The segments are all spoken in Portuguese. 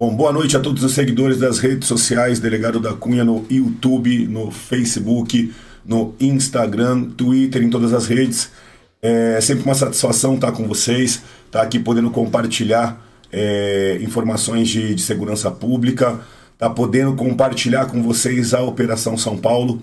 Bom, boa noite a todos os seguidores das redes sociais, Delegado da Cunha no YouTube, no Facebook, no Instagram, Twitter, em todas as redes. É sempre uma satisfação estar com vocês, estar aqui podendo compartilhar é, informações de, de, segurança pública, estar podendo compartilhar com vocês a Operação São Paulo,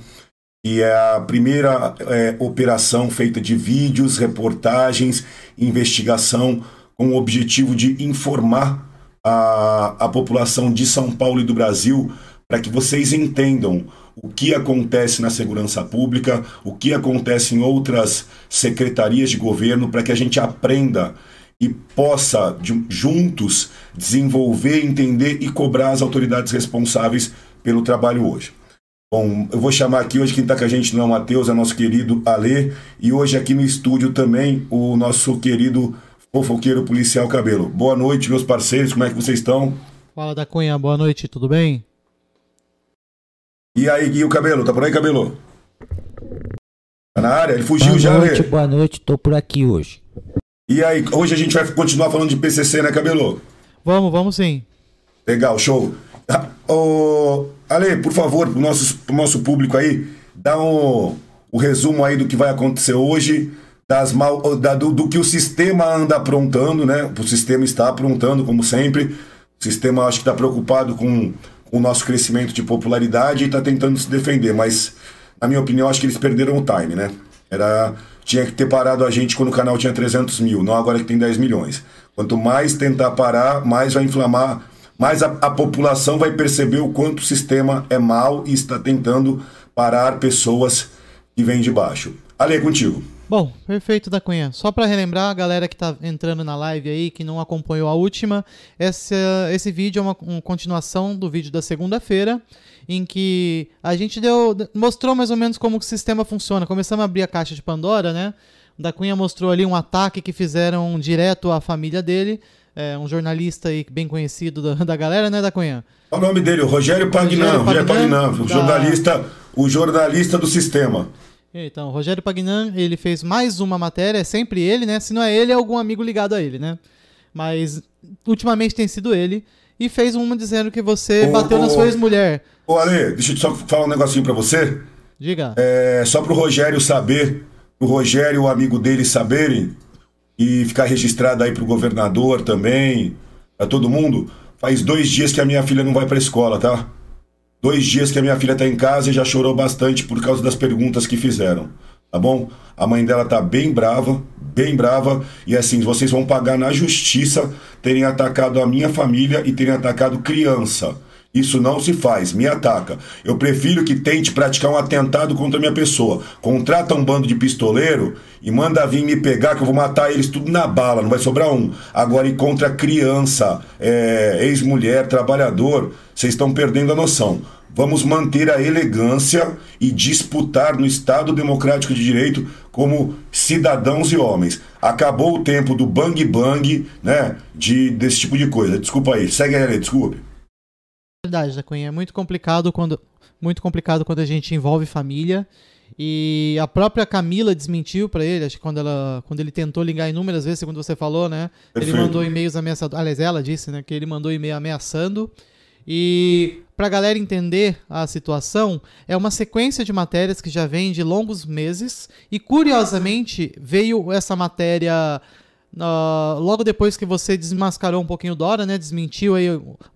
que é a primeira é, operação feita de vídeos, reportagens, investigação, com o objetivo de informar a, a população de São Paulo e do Brasil para que vocês entendam o que acontece na segurança pública, o que acontece em outras secretarias de governo, para que a gente aprenda e possa juntos desenvolver, entender e cobrar as autoridades responsáveis pelo trabalho hoje. Bom, eu vou chamar aqui hoje quem está com a gente não é o Matheus, é nosso querido Alê, e hoje aqui no estúdio também o nosso querido fofoqueiro policial Cabelo. Boa noite, meus parceiros, como é que vocês estão? Fala da Cunha, boa noite, tudo bem? E aí, Gui, o Cabelo, tá por aí, Cabelo? Tá na área? Ele fugiu boa já, Boa noite, boa noite, tô por aqui hoje. E aí, hoje a gente vai continuar falando de PCC, né, Cabelo? Vamos, vamos sim. Legal, show. Ô, Ale, por favor, pro nosso, pro nosso público aí, dá um, o resumo aí do que vai acontecer hoje das mal, da, do, do, que o sistema anda aprontando, né? O sistema está aprontando, como sempre. O sistema acho que está preocupado com, com, o nosso crescimento de popularidade e está tentando se defender, mas, na minha opinião, acho que eles perderam o time, né? Era, tinha que ter parado a gente quando o canal tinha 300 mil, não agora que tem 10 milhões. Quanto mais tentar parar, mais vai inflamar, mais a, a população vai perceber o quanto o sistema é mal e está tentando parar pessoas que vêm de baixo. Ale, é contigo. Bom, perfeito da Cunha. Só para relembrar a galera que está entrando na live aí, que não acompanhou a última, esse, esse vídeo é uma, uma continuação do vídeo da segunda-feira, em que a gente deu, mostrou mais ou menos como o sistema funciona. Começamos a abrir a caixa de Pandora, né? Da Cunha mostrou ali um ataque que fizeram direto à família dele, é, um jornalista aí bem conhecido da, da galera, né, da Cunha? Qual o nome dele? O Rogério Pagnan. Rogério Pagnan, o jornalista, o jornalista do sistema. Então, Rogério Pagnan, ele fez mais uma matéria, é sempre ele, né? Se não é ele, é algum amigo ligado a ele, né? Mas ultimamente tem sido ele. E fez uma dizendo que você ô, bateu ô, na sua ex-mulher. Ô, Ale, deixa eu só falar um negocinho pra você. Diga. É, só pro Rogério saber, pro Rogério e o amigo dele saberem, e ficar registrado aí pro governador também, pra todo mundo. Faz dois dias que a minha filha não vai pra escola, tá? Dois dias que a minha filha está em casa e já chorou bastante por causa das perguntas que fizeram. Tá bom? A mãe dela tá bem brava, bem brava. E assim, vocês vão pagar na justiça terem atacado a minha família e terem atacado criança. Isso não se faz, me ataca. Eu prefiro que tente praticar um atentado contra a minha pessoa. Contrata um bando de pistoleiro e manda vir me pegar que eu vou matar eles tudo na bala, não vai sobrar um. Agora, e contra criança, é, ex-mulher, trabalhador, vocês estão perdendo a noção. Vamos manter a elegância e disputar no Estado Democrático de Direito como cidadãos e homens. Acabou o tempo do bang bang, né? De, desse tipo de coisa. Desculpa aí, segue aí, desculpe verdade, da Cunha. É muito complicado quando muito complicado quando a gente envolve família. E a própria Camila desmentiu para ele, acho que quando, ela, quando ele tentou ligar inúmeras vezes, segundo você falou, né? Perfeito. Ele mandou e-mails ameaçando. Aliás, ela disse, né? Que ele mandou e-mail ameaçando. E para a galera entender a situação, é uma sequência de matérias que já vem de longos meses. E curiosamente, veio essa matéria Uh, logo depois que você desmascarou um pouquinho o Dora, né? Desmentiu aí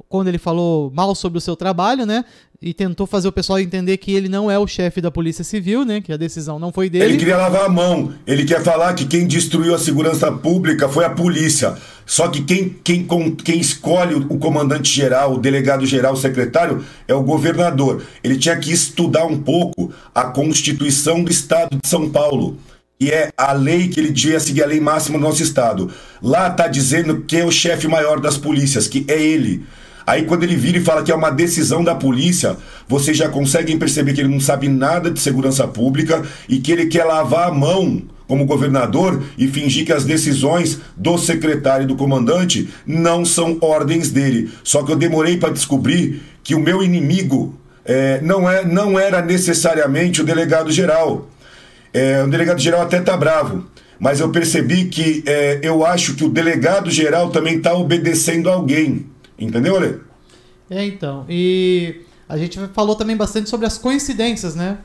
quando ele falou mal sobre o seu trabalho, né? E tentou fazer o pessoal entender que ele não é o chefe da Polícia Civil, né? Que a decisão não foi dele. Ele queria lavar a mão. Ele quer falar que quem destruiu a segurança pública foi a polícia. Só que quem, quem, quem escolhe o comandante-geral, o delegado-geral, o secretário, é o governador. Ele tinha que estudar um pouco a Constituição do Estado de São Paulo e é a lei que ele devia seguir a lei máxima do nosso estado. Lá está dizendo quem é o chefe maior das polícias, que é ele. Aí quando ele vira e fala que é uma decisão da polícia, vocês já conseguem perceber que ele não sabe nada de segurança pública e que ele quer lavar a mão como governador e fingir que as decisões do secretário e do comandante não são ordens dele. Só que eu demorei para descobrir que o meu inimigo é, não, é, não era necessariamente o delegado geral. É, o delegado geral até tá bravo, mas eu percebi que é, eu acho que o delegado geral também está obedecendo alguém. Entendeu, Ale? É, então. E a gente falou também bastante sobre as coincidências, né?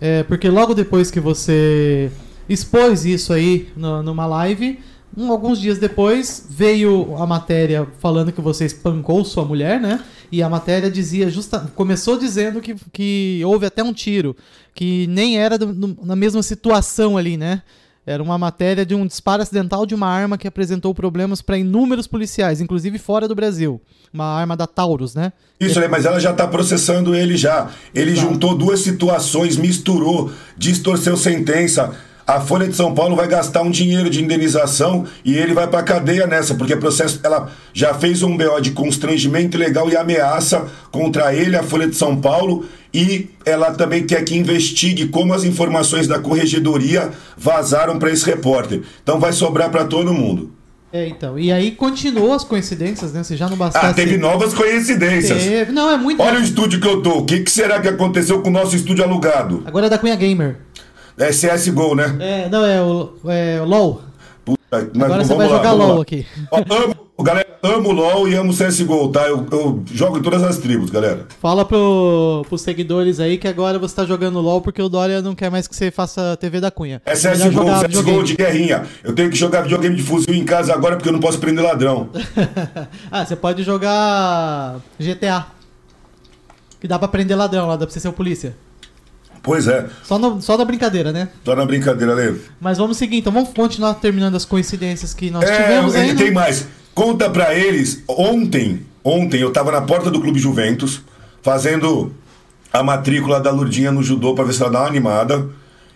É, porque logo depois que você expôs isso aí no, numa live, um, alguns dias depois veio a matéria falando que você espancou sua mulher, né? E a matéria dizia justa, começou dizendo que, que houve até um tiro, que nem era do, na mesma situação ali, né? Era uma matéria de um disparo acidental de uma arma que apresentou problemas para inúmeros policiais, inclusive fora do Brasil. Uma arma da Taurus, né? Isso, mas ela já está processando ele já. Ele Exato. juntou duas situações, misturou, distorceu sentença a Folha de São Paulo vai gastar um dinheiro de indenização e ele vai para cadeia nessa, porque processo ela já fez um BO de constrangimento ilegal e ameaça contra ele, a Folha de São Paulo, e ela também quer que investigue como as informações da corregedoria vazaram para esse repórter. Então vai sobrar para todo mundo. É, então. E aí continuou as coincidências, né? Você já não bastasse... Ah, teve novas coincidências. Teve... Não, é muito... Olha o estúdio que eu tô. O que, que será que aconteceu com o nosso estúdio alugado? Agora é da Cunha Gamer. É CSGO, né? É, não, é o, é o LOL. Puta, mas Agora você vai lá, jogar LOL lá. aqui. Ó, amo, galera, amo LOL e amo CSGO, tá? Eu, eu, jogo em todas as tribos, galera. Fala pro, pros seguidores aí que agora você tá jogando LOL porque o Dória não quer mais que você faça TV da Cunha. É CSGO, CSGO de guerrinha. Eu tenho que jogar videogame de fuzil em casa agora porque eu não posso prender ladrão. ah, você pode jogar GTA. Que dá pra prender ladrão lá, dá pra você ser o polícia. Pois é. Só, no, só na brincadeira, né? Só na brincadeira, Lê. Mas vamos seguir, então vamos continuar terminando as coincidências que nós é, tivemos aí. Tem mais. Conta pra eles, ontem, ontem eu tava na porta do Clube Juventus, fazendo a matrícula da Lurdinha no judô pra ver se ela dá uma animada.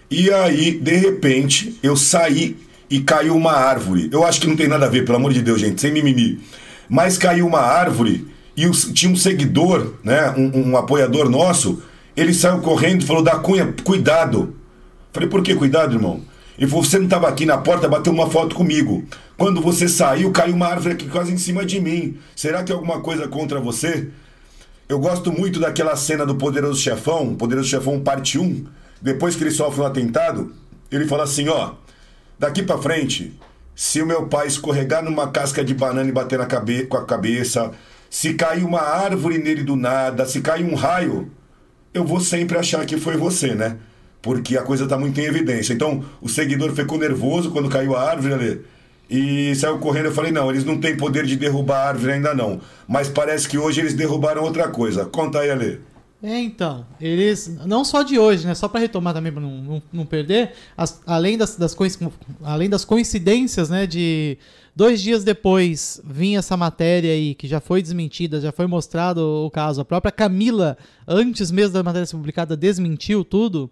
E aí, de repente, eu saí e caiu uma árvore. Eu acho que não tem nada a ver, pelo amor de Deus, gente, sem mimimi. Mas caiu uma árvore e tinha um seguidor, né, um, um apoiador nosso, ele saiu correndo e falou: Da Cunha, cuidado. Falei: Por que cuidado, irmão? Ele falou: Você não estava aqui na porta, bateu uma foto comigo. Quando você saiu, caiu uma árvore aqui quase em cima de mim. Será que é alguma coisa contra você? Eu gosto muito daquela cena do Poderoso Chefão, Poderoso Chefão parte 1. Depois que ele sofre um atentado, ele fala assim: Ó, daqui para frente, se o meu pai escorregar numa casca de banana e bater na cabe com a cabeça, se cair uma árvore nele do nada, se cair um raio, eu vou sempre achar que foi você, né? Porque a coisa tá muito em evidência. Então, o seguidor ficou nervoso quando caiu a árvore ali. E saiu correndo, eu falei, não, eles não têm poder de derrubar a árvore ainda não. Mas parece que hoje eles derrubaram outra coisa. Conta aí, Ale. É, então, eles, não só de hoje, né, só para retomar também, para não, não, não, perder, as, além, das, das, além das coincidências, né, de dois dias depois vinha essa matéria aí, que já foi desmentida, já foi mostrado o caso, a própria Camila, antes mesmo da matéria ser publicada, desmentiu tudo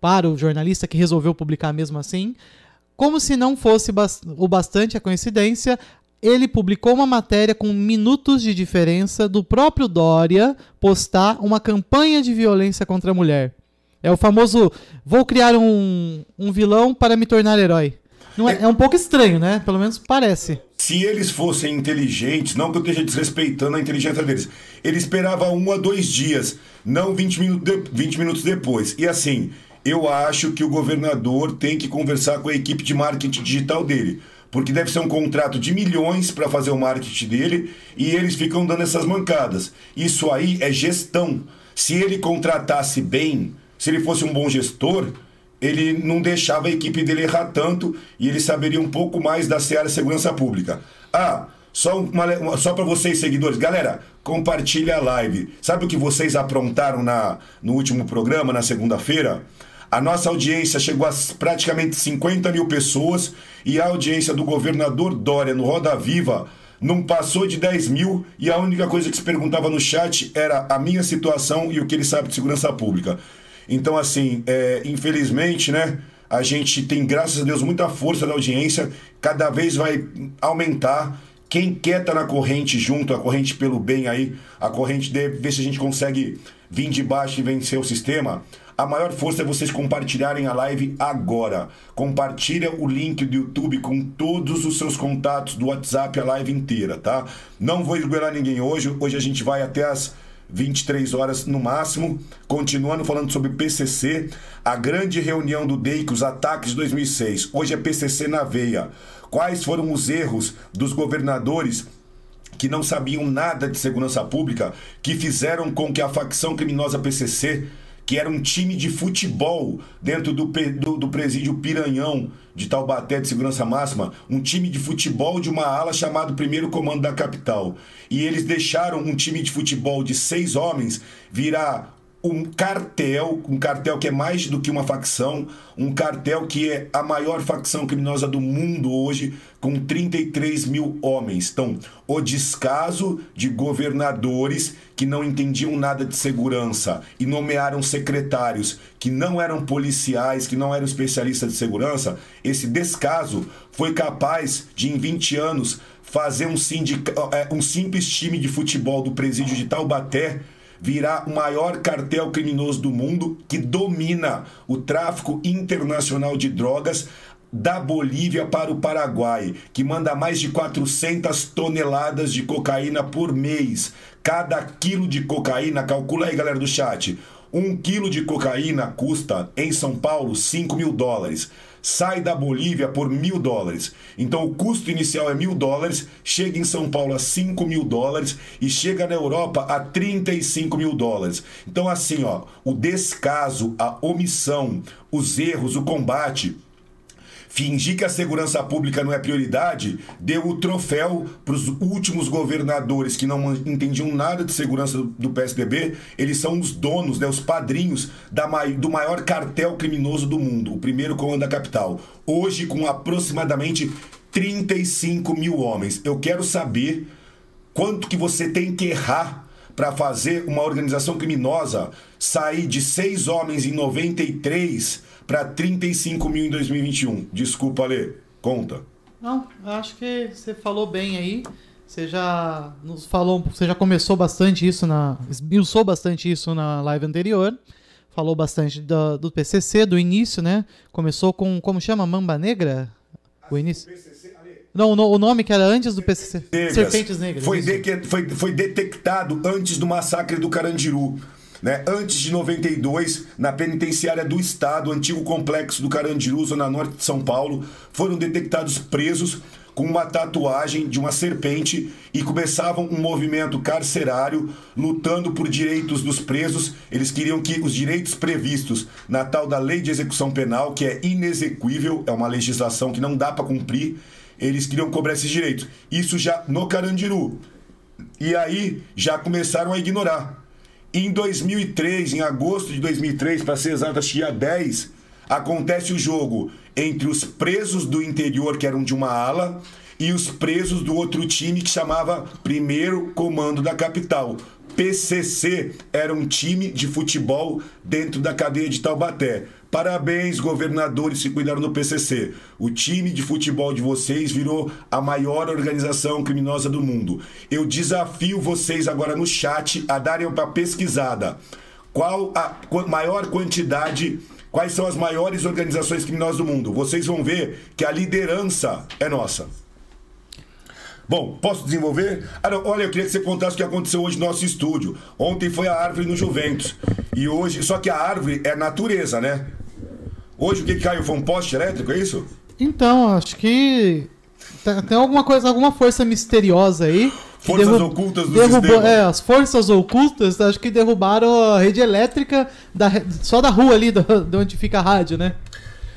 para o jornalista que resolveu publicar mesmo assim, como se não fosse o bastante a coincidência, ele publicou uma matéria com minutos de diferença do próprio Dória postar uma campanha de violência contra a mulher. É o famoso vou criar um, um vilão para me tornar herói. Não é, é um pouco estranho, né? Pelo menos parece. Se eles fossem inteligentes, não que eu esteja desrespeitando a inteligência deles, ele esperava um a dois dias, não 20, minu 20 minutos depois. E assim, eu acho que o governador tem que conversar com a equipe de marketing digital dele porque deve ser um contrato de milhões para fazer o marketing dele e eles ficam dando essas mancadas. Isso aí é gestão. Se ele contratasse bem, se ele fosse um bom gestor, ele não deixava a equipe dele errar tanto e ele saberia um pouco mais da seara segurança pública. Ah, só, só para vocês, seguidores. Galera, compartilha a live. Sabe o que vocês aprontaram na, no último programa, na segunda-feira? A nossa audiência chegou a praticamente 50 mil pessoas e a audiência do governador Dória no Roda Viva não passou de 10 mil e a única coisa que se perguntava no chat era a minha situação e o que ele sabe de segurança pública. Então, assim, é, infelizmente, né? A gente tem, graças a Deus, muita força da audiência, cada vez vai aumentar. Quem quer estar tá na corrente junto, a corrente pelo bem aí, a corrente de ver se a gente consegue vir de baixo e vencer o sistema. A maior força é vocês compartilharem a live agora. Compartilha o link do YouTube com todos os seus contatos do WhatsApp a live inteira, tá? Não vou esgoelar ninguém hoje. Hoje a gente vai até as 23 horas no máximo, continuando falando sobre PCC, a grande reunião do DEIC, os ataques de 2006. Hoje é PCC na veia. Quais foram os erros dos governadores que não sabiam nada de segurança pública, que fizeram com que a facção criminosa PCC, que era um time de futebol dentro do, do, do presídio Piranhão de Taubaté de Segurança Máxima, um time de futebol de uma ala chamado Primeiro Comando da Capital. E eles deixaram um time de futebol de seis homens virar um cartel, um cartel que é mais do que uma facção, um cartel que é a maior facção criminosa do mundo hoje, com 33 mil homens. Então, o descaso de governadores que não entendiam nada de segurança e nomearam secretários que não eram policiais, que não eram especialistas de segurança, esse descaso foi capaz de, em 20 anos, fazer um, sindica, é, um simples time de futebol do presídio de Taubaté virá o maior cartel criminoso do mundo que domina o tráfico internacional de drogas da Bolívia para o Paraguai, que manda mais de 400 toneladas de cocaína por mês. Cada quilo de cocaína, calcula aí galera do chat, um quilo de cocaína custa em São Paulo 5 mil dólares sai da Bolívia por mil dólares. Então o custo inicial é mil dólares, chega em São Paulo a 5 mil dólares e chega na Europa a 35 mil dólares. Então, assim, ó, o descaso, a omissão, os erros, o combate fingir que a segurança pública não é prioridade, deu o troféu para os últimos governadores que não entendiam nada de segurança do PSDB. Eles são os donos, né, os padrinhos da, do maior cartel criminoso do mundo, o primeiro comando da capital. Hoje, com aproximadamente 35 mil homens. Eu quero saber quanto que você tem que errar para fazer uma organização criminosa sair de seis homens em 93 para 35 mil em 2021. Desculpa, Ale. Conta. Não, acho que você falou bem aí. Você já nos falou, você já começou bastante isso na, esmiuçou bastante isso na live anterior. Falou bastante do, do PCC, do início, né? Começou com, como chama, Mamba Negra? O início. Não, o nome que era antes do PCC. Negras. Serpentes Negras. Foi, de, foi, foi detectado antes do massacre do Carandiru. Né? Antes de 92, na penitenciária do Estado, antigo complexo do Carandiru, zona norte de São Paulo, foram detectados presos com uma tatuagem de uma serpente e começavam um movimento carcerário lutando por direitos dos presos. Eles queriam que os direitos previstos na tal da lei de execução penal, que é inexequível, é uma legislação que não dá para cumprir, eles queriam cobrar esses direitos. Isso já no Carandiru. E aí já começaram a ignorar. Em 2003, em agosto de 2003, para ser exato, dia 10, acontece o jogo entre os presos do interior, que eram de uma ala, e os presos do outro time que chamava Primeiro Comando da Capital. PCC era um time de futebol dentro da cadeia de Taubaté. Parabéns, governadores que cuidaram do PCC. O time de futebol de vocês virou a maior organização criminosa do mundo. Eu desafio vocês agora no chat a darem uma pesquisada. Qual a maior quantidade, quais são as maiores organizações criminosas do mundo? Vocês vão ver que a liderança é nossa. Bom, posso desenvolver? Ah, não, olha, eu queria que você contasse o que aconteceu hoje no nosso estúdio. Ontem foi a árvore no Juventus. E hoje, só que a árvore é natureza, né? Hoje o que caiu foi um poste elétrico, é isso? Então, acho que tem alguma coisa, alguma força misteriosa aí. Forças ocultas do derrubou, sistema. É, as forças ocultas acho que derrubaram a rede elétrica da, só da rua ali, de onde fica a rádio, né?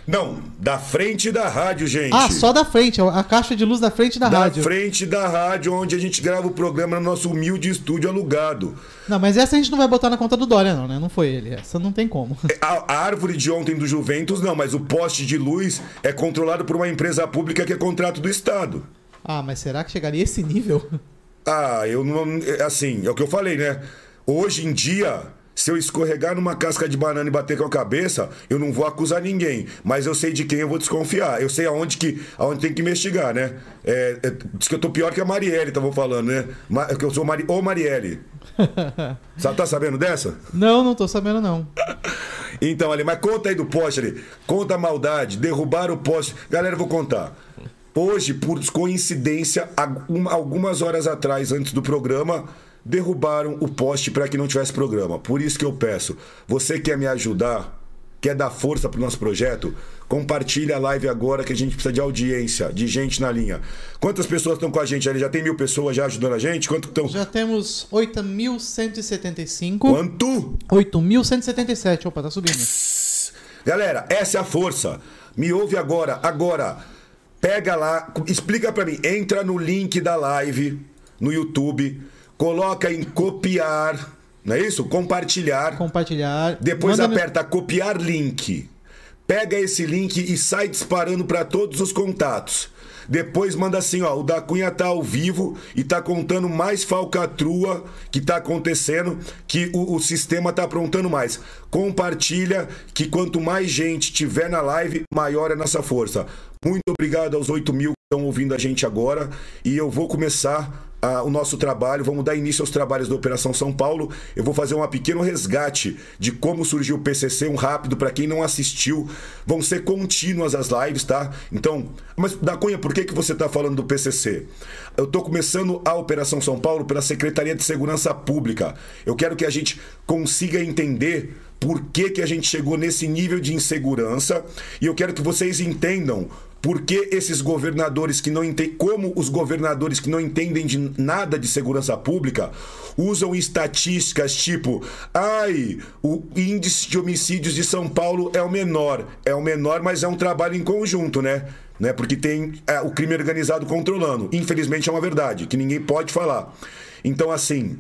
Não, da frente da rádio, gente. Ah, só da frente, a caixa de luz da frente da, da rádio. Da frente da rádio, onde a gente grava o programa no nosso humilde estúdio alugado. Não, mas essa a gente não vai botar na conta do Dória, não, né? Não foi ele. Essa não tem como. É, a, a árvore de ontem do Juventus, não, mas o poste de luz é controlado por uma empresa pública que é contrato do Estado. Ah, mas será que chegaria a esse nível? Ah, eu não. É, assim, é o que eu falei, né? Hoje em dia, se eu escorregar numa casca de banana e bater com a cabeça, eu não vou acusar ninguém. Mas eu sei de quem eu vou desconfiar. Eu sei aonde, que, aonde tem que investigar, né? É, é, diz que eu tô pior que a Marielle, tava falando, né? Que eu sou Mari, ô Marielle. Sabe, tá sabendo dessa? Não, não tô sabendo, não. então, ali, mas conta aí do poste ali. Conta a maldade, derrubar o poste. Galera, eu vou contar. Hoje, por coincidência, algumas horas atrás, antes do programa, derrubaram o poste para que não tivesse programa. Por isso que eu peço, você quer me ajudar? quer dar força pro nosso projeto, compartilha a live agora que a gente precisa de audiência, de gente na linha. Quantas pessoas estão com a gente ali? Já tem mil pessoas já ajudando a gente? Quanto estão? Já temos 8.175. Quanto? 8.177. Opa, tá subindo. Galera, essa é a força. Me ouve agora, agora. Pega lá, explica pra mim. Entra no link da live no YouTube, coloca em copiar, não é isso? Compartilhar. Compartilhar. Depois Manda no- aperta copiar link. Pega esse link e sai disparando para todos os contatos. Depois manda assim, ó, o da Cunha tá ao vivo e tá contando mais falcatrua que tá acontecendo, que o, o sistema tá aprontando mais. Compartilha que quanto mais gente tiver na live, maior é a nossa força. Muito obrigado aos 8 mil que estão ouvindo a gente agora e eu vou começar o nosso trabalho, vamos dar início aos trabalhos da Operação São Paulo. Eu vou fazer um pequeno resgate de como surgiu o PCC, um rápido para quem não assistiu. Vão ser contínuas as lives, tá? Então, mas da Cunha, por que, que você está falando do PCC? Eu estou começando a Operação São Paulo pela Secretaria de Segurança Pública. Eu quero que a gente consiga entender por que, que a gente chegou nesse nível de insegurança e eu quero que vocês entendam por que esses governadores que não entendem, como os governadores que não entendem de nada de segurança pública usam estatísticas tipo, ai, o índice de homicídios de São Paulo é o menor. É o menor, mas é um trabalho em conjunto, né? né? Porque tem é, o crime organizado controlando. Infelizmente é uma verdade, que ninguém pode falar. Então, assim,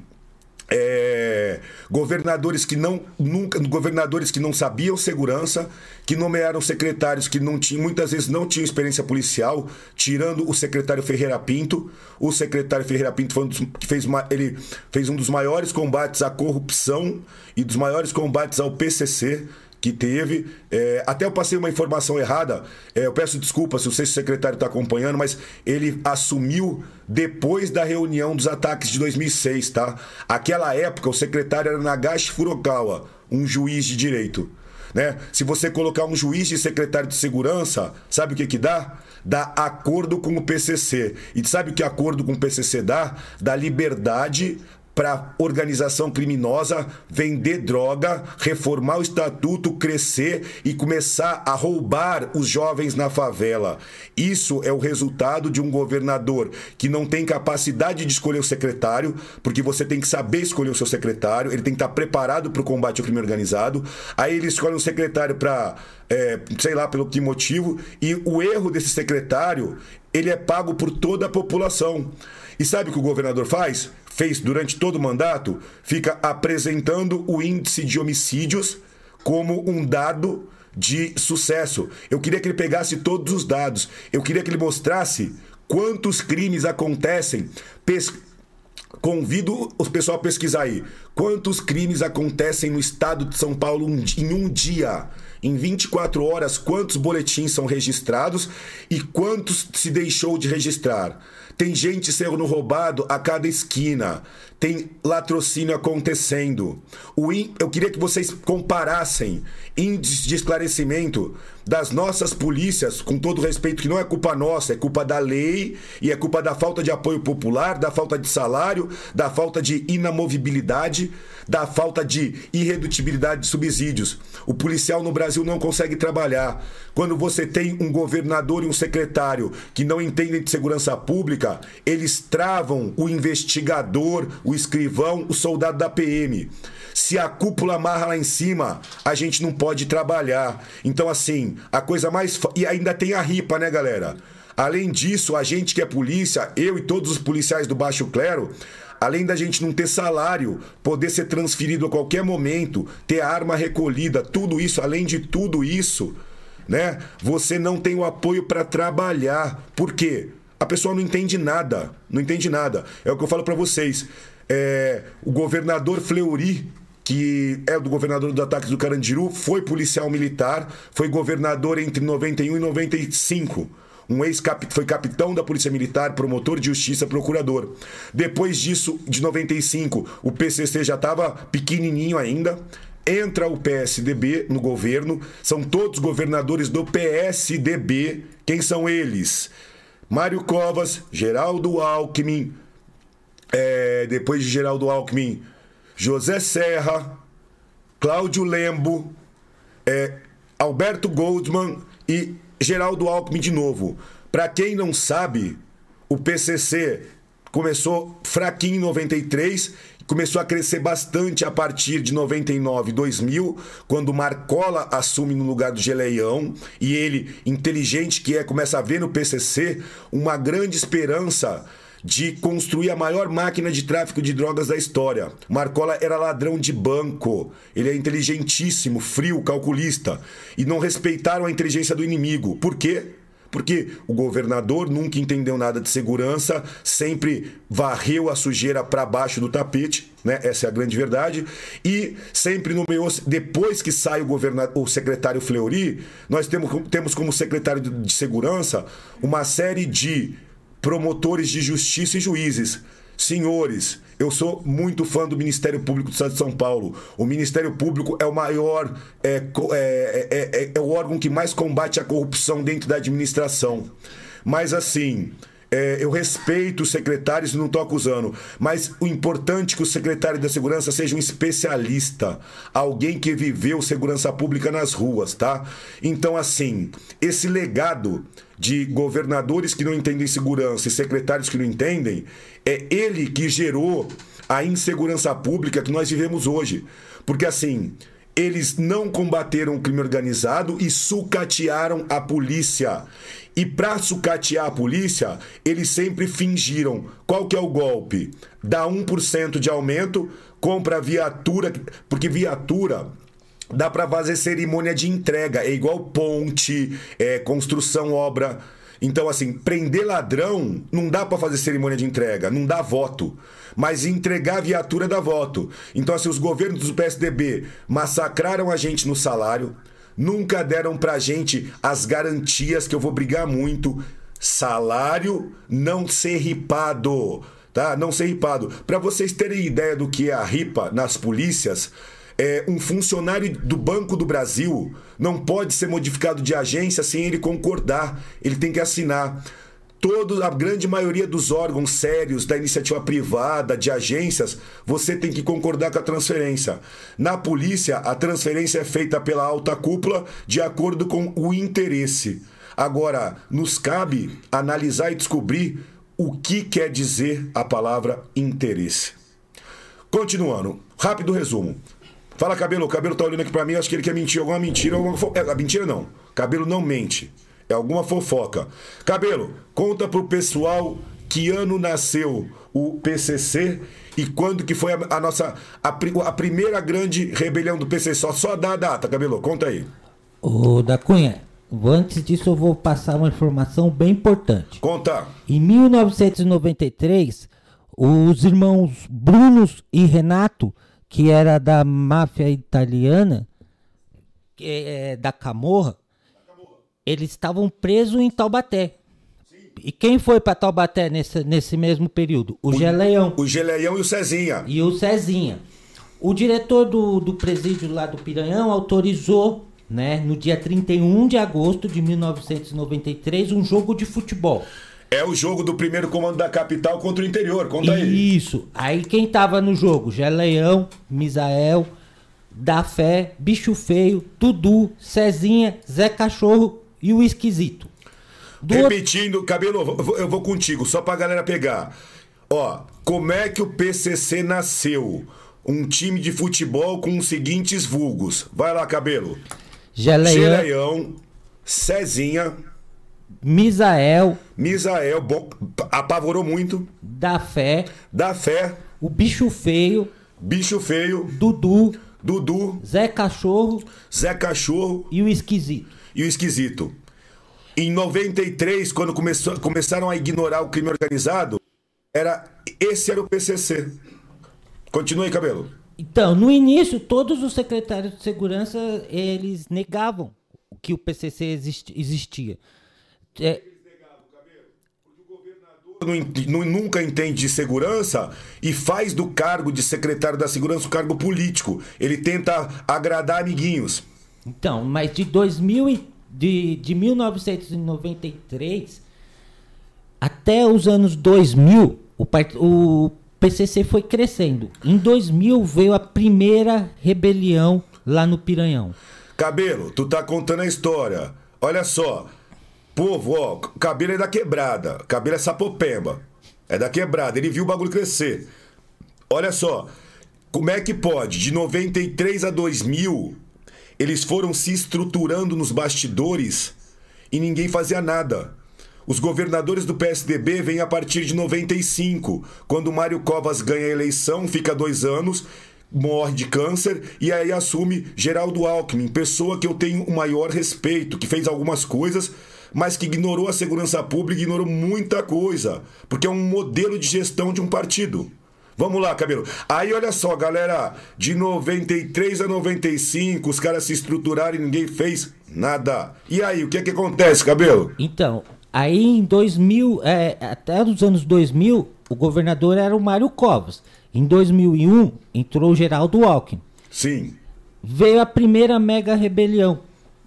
é, governadores que não nunca governadores que não sabiam segurança que nomearam secretários que não tinham muitas vezes não tinham experiência policial tirando o secretário Ferreira Pinto. O secretário Ferreira Pinto foi um dos, que fez uma, ele fez um dos maiores combates à corrupção e dos maiores combates ao PCC que teve. É, até eu passei uma informação errada. É, eu peço desculpa se o sexto secretário está acompanhando, mas ele assumiu depois da reunião dos ataques de 2006, tá? Aquela época, o secretário era Nagashi Furukawa, um juiz de direito. Né? Se você colocar um juiz de secretário de segurança, sabe o que que dá? Dá acordo com o PCC. E sabe o que acordo com o PCC dá? Dá liberdade para organização criminosa vender droga, reformar o estatuto, crescer e começar a roubar os jovens na favela. Isso é o resultado de um governador que não tem capacidade de escolher o secretário, porque você tem que saber escolher o seu secretário, ele tem que estar preparado para o combate ao crime organizado. Aí ele escolhe um secretário para, é, sei lá pelo que motivo, e o erro desse secretário ele é pago por toda a população. E sabe o que o governador faz? Fez durante todo o mandato? Fica apresentando o índice de homicídios como um dado de sucesso. Eu queria que ele pegasse todos os dados. Eu queria que ele mostrasse quantos crimes acontecem. Pes... Convido o pessoal a pesquisar aí. Quantos crimes acontecem no estado de São Paulo em um dia? Em 24 horas, quantos boletins são registrados e quantos se deixou de registrar? Tem gente sendo roubado a cada esquina. Tem latrocínio acontecendo. O in... Eu queria que vocês comparassem índices de esclarecimento das nossas polícias, com todo respeito, que não é culpa nossa, é culpa da lei e é culpa da falta de apoio popular, da falta de salário, da falta de inamovibilidade, da falta de irredutibilidade de subsídios. O policial no Brasil não consegue trabalhar. Quando você tem um governador e um secretário que não entendem de segurança pública, eles travam o investigador, o escrivão, o soldado da PM. Se a cúpula amarra lá em cima, a gente não pode trabalhar. Então, assim, a coisa mais. E ainda tem a ripa, né, galera? Além disso, a gente que é polícia, eu e todos os policiais do Baixo Clero, além da gente não ter salário, poder ser transferido a qualquer momento, ter arma recolhida, tudo isso, além de tudo isso, né? Você não tem o apoio para trabalhar. Por quê? A pessoa não entende nada, não entende nada. É o que eu falo para vocês. É, o governador Fleury, que é do governador do ataque do Carandiru, foi policial militar, foi governador entre 91 e 95. Um ex foi capitão da Polícia Militar, promotor de justiça, procurador. Depois disso, de 95, o PCC já estava pequenininho ainda. Entra o PSDB no governo, são todos governadores do PSDB. Quem são eles? Mário Covas, Geraldo Alckmin, é, depois de Geraldo Alckmin, José Serra, Cláudio Lembo, é, Alberto Goldman e Geraldo Alckmin de novo. Para quem não sabe, o PCC começou fraquinho em 93, começou a crescer bastante a partir de 99, 2000, quando Marcola assume no lugar do Geleião e ele, inteligente que é, começa a ver no PCC uma grande esperança de construir a maior máquina de tráfico de drogas da história. Marcola era ladrão de banco. Ele é inteligentíssimo, frio, calculista. E não respeitaram a inteligência do inimigo. Por quê? Porque o governador nunca entendeu nada de segurança, sempre varreu a sujeira para baixo do tapete, né? Essa é a grande verdade. E sempre nomeou, depois que sai o, governador, o secretário Fleury, nós temos, temos como secretário de segurança uma série de promotores de justiça e juízes. Senhores, eu sou muito fã do Ministério Público do Estado de São Paulo. O Ministério Público é o maior, é, é, é, é o órgão que mais combate a corrupção dentro da administração. Mas assim, é, eu respeito os secretários e não estou acusando, mas o importante é que o secretário da segurança seja um especialista, alguém que viveu segurança pública nas ruas, tá? Então, assim, esse legado de governadores que não entendem segurança e secretários que não entendem, é ele que gerou a insegurança pública que nós vivemos hoje. Porque, assim, eles não combateram o crime organizado e sucatearam a polícia. E para sucatear a polícia, eles sempre fingiram. Qual que é o golpe? Dá 1% de aumento, compra viatura, porque viatura dá para fazer cerimônia de entrega, é igual ponte, é construção, obra. Então, assim, prender ladrão não dá para fazer cerimônia de entrega, não dá voto. Mas entregar a viatura dá voto. Então, assim, os governos do PSDB massacraram a gente no salário, nunca deram pra gente as garantias que eu vou brigar muito. Salário não ser ripado, tá? Não ser ripado. Para vocês terem ideia do que é a ripa nas polícias, é, um funcionário do Banco do Brasil não pode ser modificado de agência sem ele concordar. Ele tem que assinar. Todo, a grande maioria dos órgãos sérios da iniciativa privada, de agências, você tem que concordar com a transferência. Na polícia, a transferência é feita pela alta cúpula de acordo com o interesse. Agora, nos cabe analisar e descobrir o que quer dizer a palavra interesse. Continuando, rápido resumo. Fala, cabelo, o cabelo tá olhando aqui pra mim, acho que ele quer mentir alguma mentira. Alguma é, mentira não. Cabelo não mente. É alguma fofoca. Cabelo, conta pro pessoal que ano nasceu o PCC e quando que foi a, a nossa a, a, primeira grande rebelião do PCC. Só, só dá a data, Cabelo, conta aí. Ô, da Cunha, antes disso eu vou passar uma informação bem importante. Conta. Em 1993, os irmãos Brunos e Renato que era da máfia italiana, é, da Camorra, eles estavam presos em Taubaté. E quem foi para Taubaté nesse, nesse mesmo período? O, o Geleião. O Geleião e o Cezinha. E o Cezinha. O diretor do, do presídio lá do Piranhão autorizou, né, no dia 31 de agosto de 1993, um jogo de futebol. É o jogo do primeiro comando da capital contra o interior, conta aí. Isso. Aí quem tava no jogo? Geleão, Misael, Da Fé, Bicho Feio, Tudu, Cezinha, Zé Cachorro e o Esquisito. Do Repetindo, outro... cabelo, eu vou contigo, só pra galera pegar. Ó, como é que o PCC nasceu? Um time de futebol com os seguintes vulgos. Vai lá, cabelo. Geleião, Geleião Cezinha, Misael. Misael, bom, apavorou muito. Da Fé. Da Fé. O Bicho Feio. Bicho Feio. Dudu. Dudu. Zé Cachorro. Zé Cachorro. E o Esquisito. E o Esquisito. Em 93, quando começou, começaram a ignorar o crime organizado, era esse era o PCC. Continue aí, Cabelo. Então, no início, todos os secretários de segurança, eles negavam que o PCC existia. É... Não, nunca entende de segurança e faz do cargo de secretário da segurança um cargo político. Ele tenta agradar amiguinhos. Então, mas de 2000 e, de, de 1993 até os anos 2000, o, o PCC foi crescendo. Em 2000 veio a primeira rebelião lá no Piranhão. Cabelo, tu tá contando a história. Olha só. Povo, ó, cabelo é da quebrada. Cabelo é sapopemba. É da quebrada. Ele viu o bagulho crescer. Olha só. Como é que pode? De 93 a 2000, eles foram se estruturando nos bastidores e ninguém fazia nada. Os governadores do PSDB vêm a partir de 95, quando Mário Covas ganha a eleição, fica dois anos, morre de câncer e aí assume Geraldo Alckmin, pessoa que eu tenho o maior respeito, que fez algumas coisas, mas que ignorou a segurança pública, ignorou muita coisa, porque é um modelo de gestão de um partido. Vamos lá, cabelo. Aí olha só, galera, de 93 a 95, os caras se estruturaram e ninguém fez nada. E aí, o que é que acontece, cabelo? Então, aí em 2000, é, até os anos 2000, o governador era o Mário Covas. Em 2001, entrou o Geraldo Alckmin. Sim. Veio a primeira mega rebelião,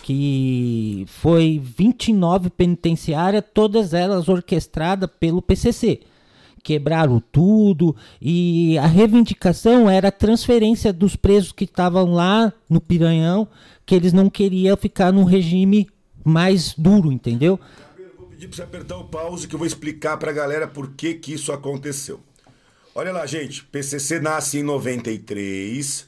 que foi 29 penitenciárias, todas elas orquestradas pelo PCC. Quebraram tudo e a reivindicação era a transferência dos presos que estavam lá no Piranhão, que eles não queriam ficar num regime mais duro, entendeu? Vou pedir pra você apertar o pause que eu vou explicar pra galera por que que isso aconteceu. Olha lá, gente, PCC nasce em 93,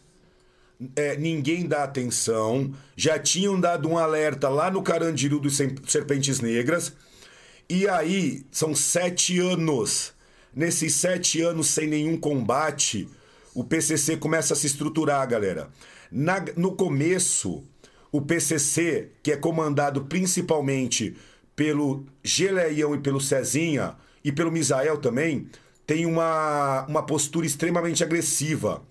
é, ninguém dá atenção, já tinham dado um alerta lá no Carandiru dos Serpentes Negras, e aí são sete anos. Nesses sete anos sem nenhum combate, o PCC começa a se estruturar, galera. Na- no começo, o PCC, que é comandado principalmente pelo Geleião e pelo Cezinha, e pelo Misael também, tem uma, uma postura extremamente agressiva.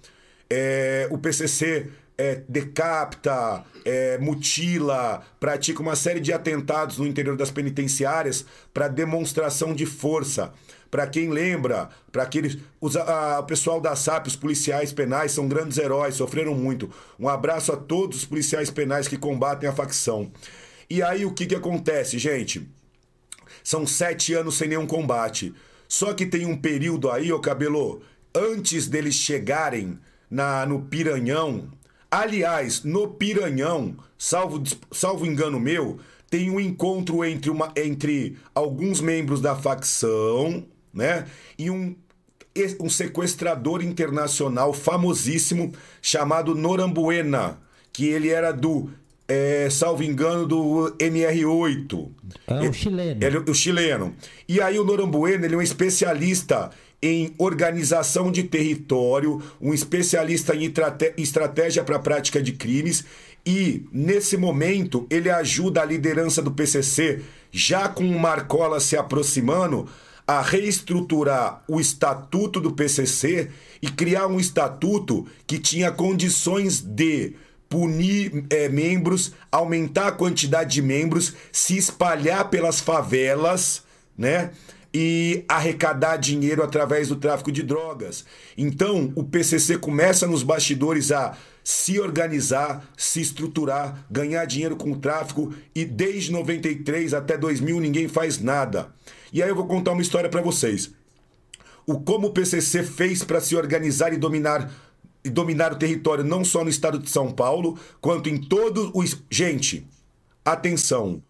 É, o PCC é, decapita, é, mutila, pratica uma série de atentados no interior das penitenciárias para demonstração de força. Para quem lembra, para aqueles. Os, a- o pessoal da SAP, os policiais penais, são grandes heróis, sofreram muito. Um abraço a todos os policiais penais que combatem a facção. E aí o que, que acontece, gente? São sete anos sem nenhum combate. Só que tem um período aí, ô Cabelo, antes deles chegarem na, no Piranhão. Aliás, no Piranhão, salvo, salvo engano meu, tem um encontro entre, uma, entre alguns membros da facção, né? E um, um sequestrador internacional famosíssimo chamado Norambuena, que ele era do, é, salvo engano, do MR8. É o chileno. ele- o chileno. E aí o Norambuena, ele é um especialista em organização de território, um especialista em estratégia para a prática de crimes e nesse momento ele ajuda a liderança do PCC, já com o Marcola se aproximando, a reestruturar o estatuto do PCC e criar um estatuto que tinha condições de punir eh, membros, aumentar a quantidade de membros, se espalhar pelas favelas, né? E arrecadar dinheiro através do tráfico de drogas. Então, o PCC começa nos bastidores a se organizar, se estruturar, ganhar dinheiro com o tráfico e desde 93 até 2000 ninguém faz nada. E aí eu vou contar uma história para vocês o como o PCC fez para se organizar e dominar e dominar o território não só no estado de São Paulo, quanto em todo o gente. Atenção.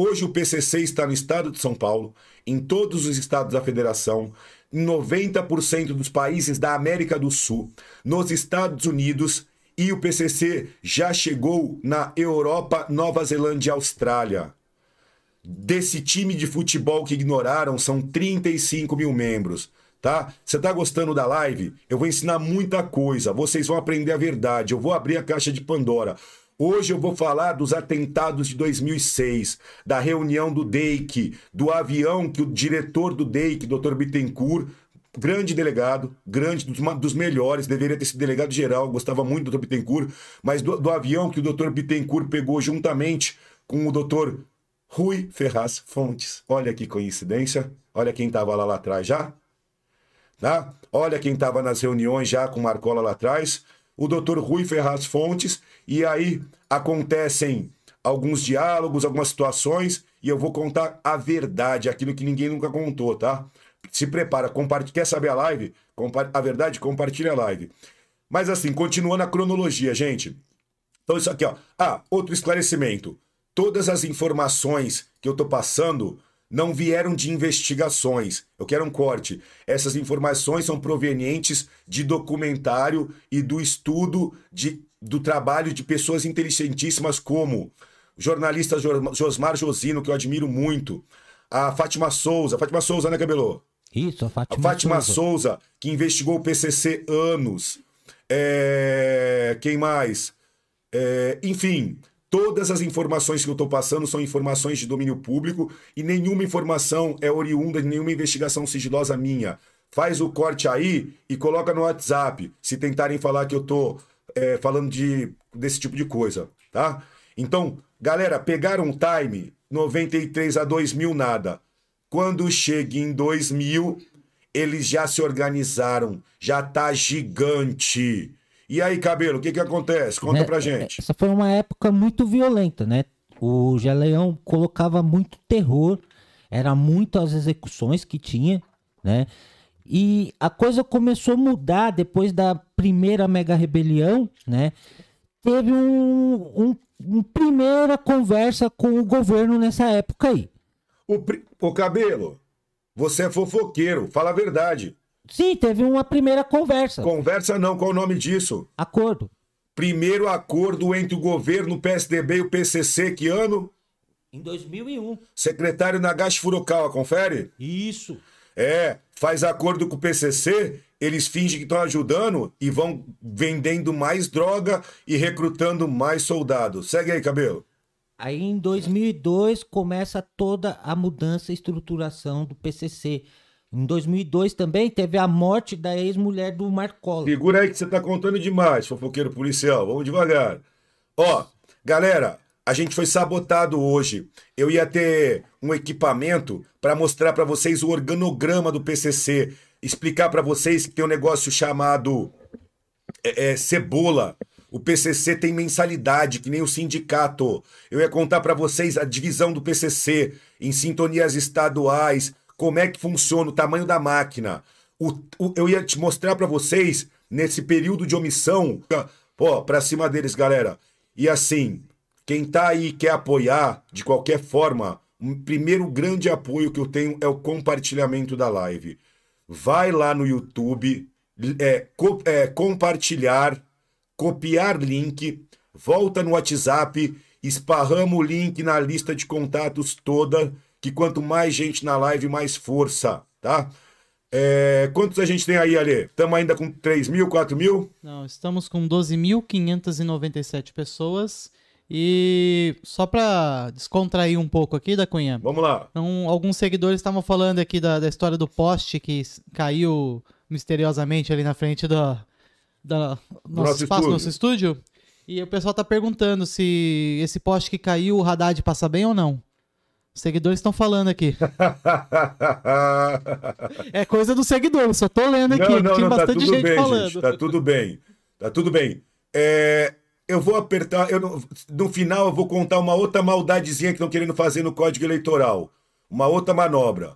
Hoje o PCC está no estado de São Paulo, em todos os estados da federação, em 90% dos países da América do Sul, nos Estados Unidos e o PCC já chegou na Europa, Nova Zelândia e Austrália desse time de futebol que ignoraram são 35 mil membros, tá? Você tá gostando da live? Eu vou ensinar muita coisa, vocês vão aprender a verdade, eu vou abrir a caixa de Pandora. Hoje eu vou falar dos atentados de 2006, da reunião do DEIC, do avião que o diretor do DEIC, Dr. Bittencourt, grande delegado, grande, dos, melhores, deveria ter sido delegado geral, gostava muito do Dr. Bittencourt, mas do, do avião que o Dr. Bittencourt pegou juntamente com o Dr. Rui Ferraz Fontes. Olha que coincidência. Olha quem estava lá, lá atrás já. Tá? Olha quem estava nas reuniões já com Marcola lá atrás. O doutor Rui Ferraz Fontes. E aí acontecem alguns diálogos, algumas situações. E eu vou contar a verdade, aquilo que ninguém nunca contou, tá? Se prepara, compartilha. Quer saber a live? Compa- A verdade, compartilha a live. Mas assim, continuando a cronologia, gente. Então, isso aqui, ó. Ah, outro esclarecimento. Todas as informações que eu tô passando não vieram de investigações. Eu quero um corte. Essas informações são provenientes de documentário e do estudo de, do trabalho de pessoas inteligentíssimas como o jornalista Josmar Josino, que eu admiro muito, a Fátima Souza, Fátima Souza, né, Cabelô? Isso, a Fátima, A Fátima Souza. Souza, que investigou o PCC anos. É, Quem mais? É, Enfim, todas as informações que eu estou passando são informações de domínio público e nenhuma informação é oriunda de nenhuma investigação sigilosa minha. Faz o corte aí e coloca no WhatsApp, se tentarem falar que eu tô é, falando de, desse tipo de coisa, tá? Então, galera, pegaram o time 93 a 2000 nada. Quando chega em 2000, eles já se organizaram, já tá gigante. E aí, cabelo, o que que acontece? Conta né? pra gente. Essa foi uma época muito violenta, né? O Geleão colocava muito terror, era muitas execuções que tinha, né? E a coisa começou a mudar depois da primeira mega rebelião, né? Teve um, um, um primeira conversa com o governo nessa época aí. O, Ô, cabelo, você é fofoqueiro, fala a verdade. Sim, teve uma primeira conversa. Conversa não, qual o nome disso? Acordo. Primeiro acordo entre o governo, o PSDB e o PCC, que ano? Em 2001. Secretário Nagashi Furukawa, confere? Isso. É, faz acordo com o PCC, eles fingem que estão ajudando e vão vendendo mais droga e recrutando mais soldados. Segue aí, cabelo. Aí em 2002 começa toda a mudança e estruturação do PCC. Em 2002 também teve a morte da ex-mulher do Marcola. Segura aí que você tá contando demais, fofoqueiro policial. Vamos devagar. Ó, galera, a gente foi sabotado hoje. Eu ia ter um equipamento para mostrar para vocês o organograma do PCC, explicar para vocês que tem um negócio chamado é, é, cebola. O PCC tem mensalidade, que nem o sindicato. Eu ia contar para vocês a divisão do PCC em sintonias estaduais, como é que funciona o tamanho da máquina. O- o- eu ia te mostrar para vocês nesse período de omissão. Pô, pra cima deles, galera. E assim, quem tá aí e quer apoiar de qualquer forma, o primeiro grande apoio que eu tenho é o compartilhamento da live. Vai lá no YouTube, é, co- é, compartilhar, copiar link, volta no WhatsApp, esparrama o link na lista de contatos toda, que quanto mais gente na live, mais força, tá? É, quantos a gente tem aí, Ale? Estamos ainda com 3 mil, 4 mil? Não, estamos com 12.597 pessoas. E só pra descontrair um pouco aqui da Cunha, Vamos lá. alguns seguidores estavam falando aqui da, da história do poste que caiu misteriosamente ali na frente da, da nosso, nosso espaço, estúdio. nosso estúdio. E o pessoal tá perguntando se esse poste que caiu, o Haddad passa bem ou não. Os seguidores estão falando aqui. É coisa do seguidor, só tô lendo aqui. Não, não, Tinha não, tá bastante tudo gente bem, falando. gente. Tá tudo bem. Tá tudo bem. É, eu vou apertar. Eu não- no final, eu vou contar uma outra maldadezinha que estão querendo fazer no Código Eleitoral. Uma outra manobra.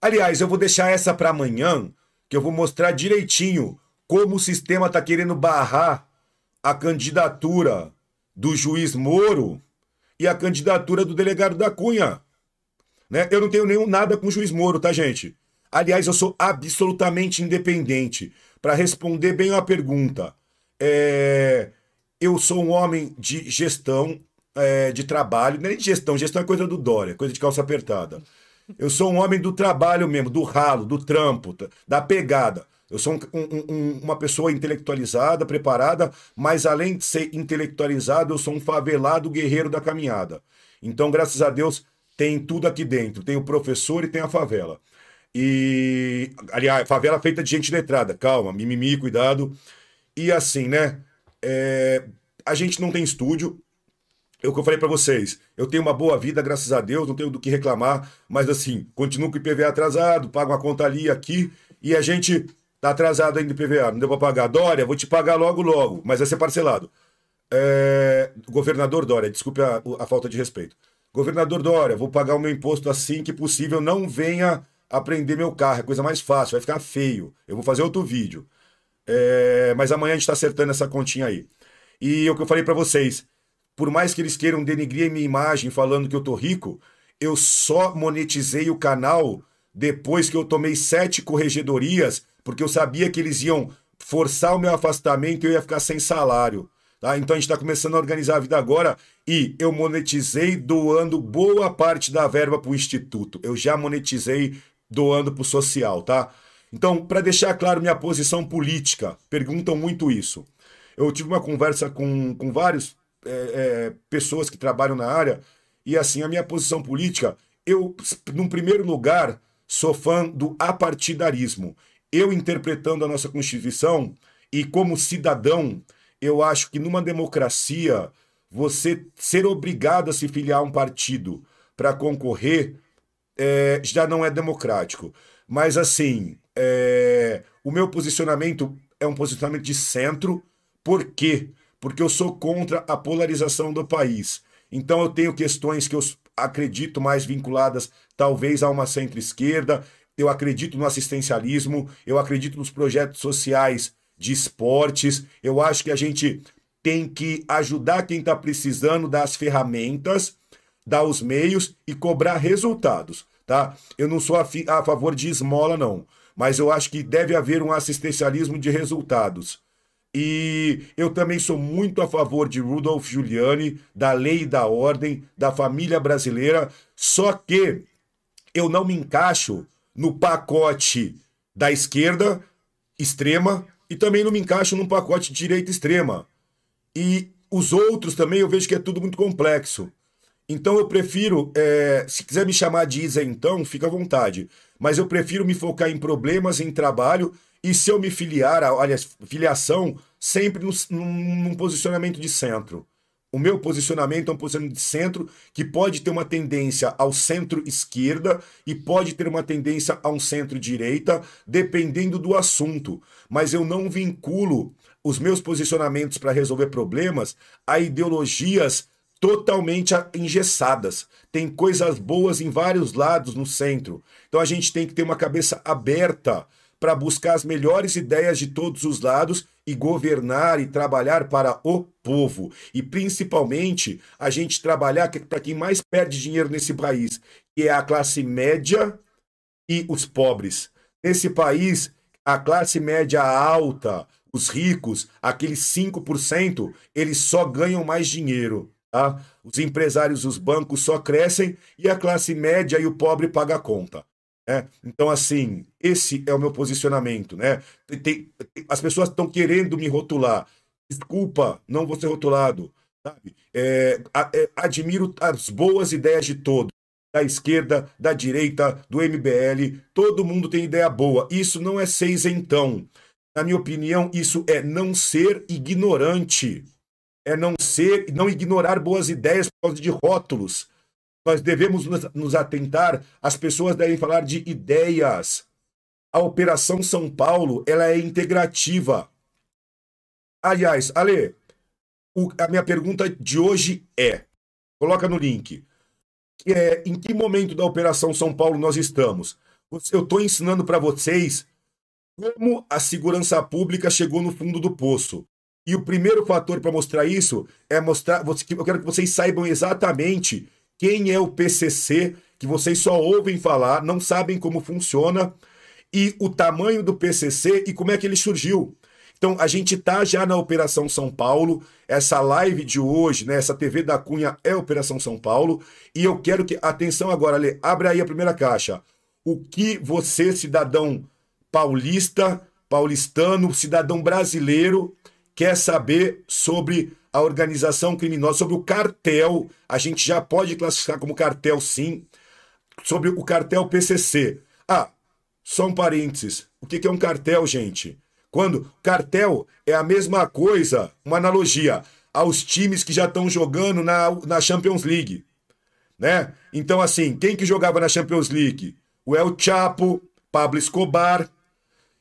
Aliás, eu vou deixar essa para amanhã, que eu vou mostrar direitinho como o sistema tá querendo barrar a candidatura do juiz Moro e a candidatura do delegado da Cunha. Né? Eu não tenho nenhum nada com o juiz Moro, tá, gente? Aliás, eu sou absolutamente independente. Para responder bem a pergunta, é, eu sou um homem de gestão, é, de trabalho, nem de gestão, gestão é coisa do Dória, coisa de calça apertada. Eu sou um homem do trabalho mesmo, do ralo, do trampo, da pegada. Eu sou um- um- uma pessoa intelectualizada, preparada, mas além de ser intelectualizado, eu sou um favelado guerreiro da caminhada. Então, graças a Deus, tem tudo aqui dentro. Tem o professor e tem a favela. E, aliás, favela feita de gente letrada. Calma, mimimi, cuidado. E assim, né? é, a gente não tem estúdio, é o que eu falei pra vocês. Eu tenho uma boa vida, graças a Deus, não tenho do que reclamar, mas assim, continuo com o IPVA atrasado, pago uma conta ali aqui e a gente tá atrasado ainda no IPVA, não deu pra pagar. Dória, vou te pagar logo, logo, mas vai ser parcelado. É, Governador Dória, desculpe a, a falta de respeito. Governador Dória, vou pagar o meu imposto assim que possível, não venha aprender meu carro, é coisa mais fácil, vai ficar feio. Eu vou fazer outro vídeo. É, mas amanhã a gente tá acertando essa continha aí. E é o que eu falei para vocês, por mais que eles queiram denigrir a minha imagem falando que eu tô rico, eu só monetizei o canal depois que eu tomei sete corregedorias, porque eu sabia que eles iam forçar o meu afastamento e eu ia ficar sem salário. Tá? Então a gente está começando a organizar a vida agora e eu monetizei doando boa parte da verba para o Instituto. Eu já monetizei doando para o social, tá? Então, para deixar claro minha posição política, perguntam muito isso. Eu tive uma conversa com, com várias é, é, pessoas que trabalham na área e, assim, a minha posição política, eu, num primeiro lugar, sou fã do apartidarismo. Eu interpretando a nossa Constituição e como cidadão, eu acho que numa democracia, você ser obrigado a se filiar a um partido para concorrer é, já não é democrático. Mas, assim, é, o meu posicionamento é um posicionamento de centro. Por quê? Porque eu sou contra a polarização do país. Então, eu tenho questões que eu acredito mais vinculadas, talvez, a uma centro-esquerda. Eu acredito no assistencialismo, eu acredito nos projetos sociais de esportes. Eu acho que a gente tem que ajudar quem está precisando das ferramentas, dar os meios e cobrar resultados, tá? Eu não sou a, a favor de esmola, não, mas eu acho que deve haver um assistencialismo de resultados. E eu também sou muito a favor de Rudolf Giuliani, da lei e da ordem, da família brasileira, só que eu não me encaixo no pacote da esquerda extrema e também não me encaixo num pacote de direita extrema. E os outros também eu vejo que é tudo muito complexo. Então eu prefiro, é, se quiser me chamar de Isa então, fica à vontade. Mas eu prefiro me focar em problemas, em trabalho, e se eu me filiar, olha, filiação, sempre num, num posicionamento de centro. O meu posicionamento é um posicionamento de centro que pode ter uma tendência ao centro-esquerda e pode ter uma tendência a um centro-direita, dependendo do assunto. Mas eu não vinculo os meus posicionamentos para resolver problemas a ideologias totalmente engessadas. Tem coisas boas em vários lados no centro. Então a gente tem que ter uma cabeça aberta para buscar as melhores ideias de todos os lados e governar e trabalhar para o povo. E principalmente a gente trabalhar para quem mais perde dinheiro nesse país, que é a classe média e os pobres. Nesse país, a classe média alta, os ricos, aqueles 5%, eles só ganham mais dinheiro. Tá? Os empresários, os bancos só crescem e a classe média e o pobre paga a conta. Né? Então, assim, esse é o meu posicionamento. Né? Tem, as pessoas estão querendo me rotular. Desculpa, não vou ser rotulado. Sabe? É, é, admiro as boas ideias de todos. Da esquerda, da direita, do MBL, todo mundo tem ideia boa. Isso não é ser isentão. Na minha opinião, isso é não ser ignorante. É não ser, não ignorar boas ideias por causa de rótulos nós devemos nos atentar, as pessoas devem falar de ideias. A Operação São Paulo, ela é integrativa. Aliás, Ale, o, a minha pergunta de hoje é, coloca no link, é, em que momento da Operação São Paulo nós estamos? Eu estou ensinando para vocês como a segurança pública chegou no fundo do poço. E o primeiro fator para mostrar isso é mostrar. Eu quero que vocês saibam exatamente quem é o PCC, que vocês só ouvem falar, não sabem como funciona, e o tamanho do PCC e como é que ele surgiu. Então, a gente está já na Operação São Paulo. Essa live de hoje, né, essa TV da Cunha é Operação São Paulo. E eu quero que. Atenção agora, Lê, abre aí a primeira caixa. O que você, cidadão paulista, paulistano, cidadão brasileiro, quer saber sobre a organização criminosa, sobre o cartel, a gente já pode classificar como cartel sim, sobre o cartel PCC. Ah, só um parênteses. O que é um cartel, gente? Quando cartel é a mesma coisa, uma analogia, aos times que já estão jogando na, na Champions League. Né? Então, assim, quem que jogava na Champions League? O El Chapo, Pablo Escobar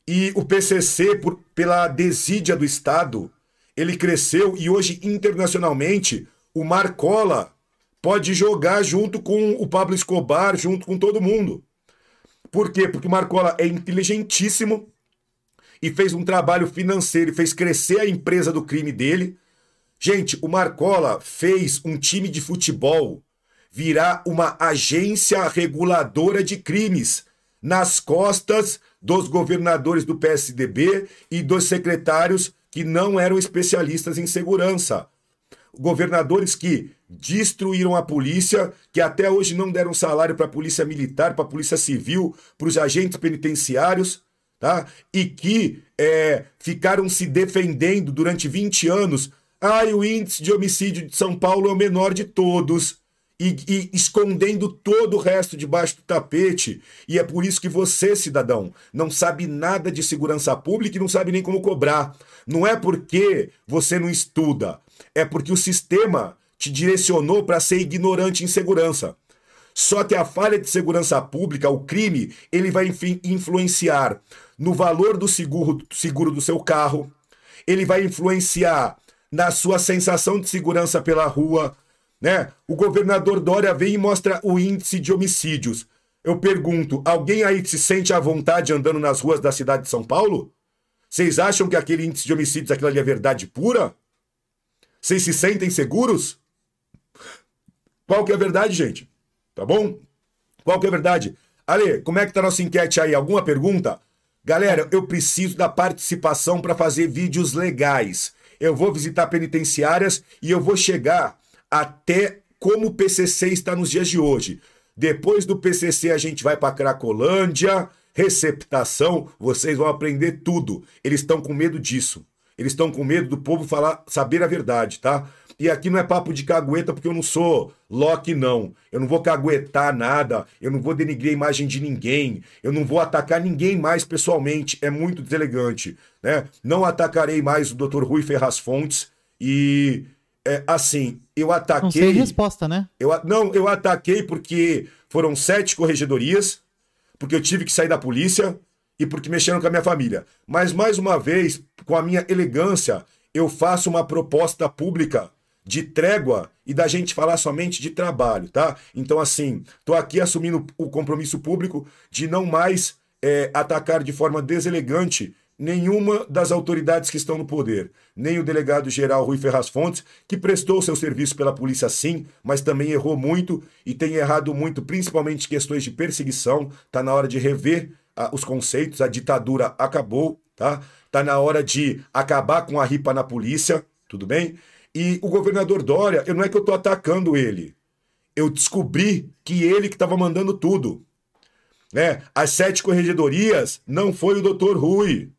e o PCC, por, pela desídia do Estado, ele cresceu e hoje internacionalmente o Marcola pode jogar junto com o Pablo Escobar, junto com todo mundo. Por quê? Porque o Marcola é inteligentíssimo e fez um trabalho financeiro, fez crescer a empresa do crime dele. Gente, o Marcola fez um time de futebol virar uma agência reguladora de crimes nas costas dos governadores do PSDB e dos secretários que não eram especialistas em segurança. Governadores que destruíram a polícia, que até hoje não deram salário para a polícia militar, para a polícia civil, para os agentes penitenciários, tá? E que é, ficaram se defendendo durante 20 anos. Ai, o índice de homicídio de São Paulo é o menor de todos e, e, escondendo todo o resto debaixo do tapete. E é por isso que você, cidadão, não sabe nada de segurança pública e não sabe nem como cobrar. Não é porque você não estuda, é porque o sistema te direcionou para ser ignorante em segurança. Só que a falha de segurança pública, o crime, ele vai enfim, influenciar no valor do seguro, seguro do seu carro, ele vai influenciar na sua sensação de segurança pela rua, né? O governador Dória vem e mostra o índice de homicídios. Eu pergunto, alguém aí se sente à vontade andando nas ruas da cidade de São Paulo? Vocês acham que aquele índice de homicídios, aquilo ali é verdade pura? Vocês se sentem seguros? Qual que é a verdade, gente? Tá bom? Qual que é a verdade? Ale, como é que tá nossa enquete aí? Alguma pergunta? Galera, eu preciso da participação para fazer vídeos legais. Eu vou visitar penitenciárias e eu vou chegar até como o PCC está nos dias de hoje. Depois do PCC a gente vai para Cracolândia, receptação, vocês vão aprender tudo. Eles estão com medo disso. Eles estão com medo do povo falar, saber a verdade, tá? E aqui não é papo de cagueta, porque eu não sou Loki, não. Eu não vou caguetar nada, eu não vou denigrir a imagem de ninguém, eu não vou atacar ninguém mais pessoalmente. É muito deselegante, né? Não atacarei mais o Dr. Rui Ferraz Fontes e é, assim, eu ataquei. Não sei resposta, né? Eu, não, eu ataquei porque foram sete corregedorias, porque eu tive que sair da polícia e porque mexeram com a minha família. Mas, mais uma vez, com a minha elegância, eu faço uma proposta pública de trégua e da gente falar somente de trabalho, tá? Então, assim, tô aqui assumindo o compromisso público de não mais é, atacar de forma deselegante nenhuma das autoridades que estão no poder, nem o delegado-geral Rui Ferraz Fontes, que prestou seu serviço pela polícia sim, mas também errou muito e tem errado muito, principalmente questões de perseguição. Tá na hora de rever ah, os conceitos, a ditadura acabou, tá? Tá na hora de acabar com a ripa na polícia, tudo bem? E o governador Dória, eu não é que eu tô atacando ele. Eu descobri que ele que estava mandando tudo. Né? As sete corregedorias não foi o doutor Rui.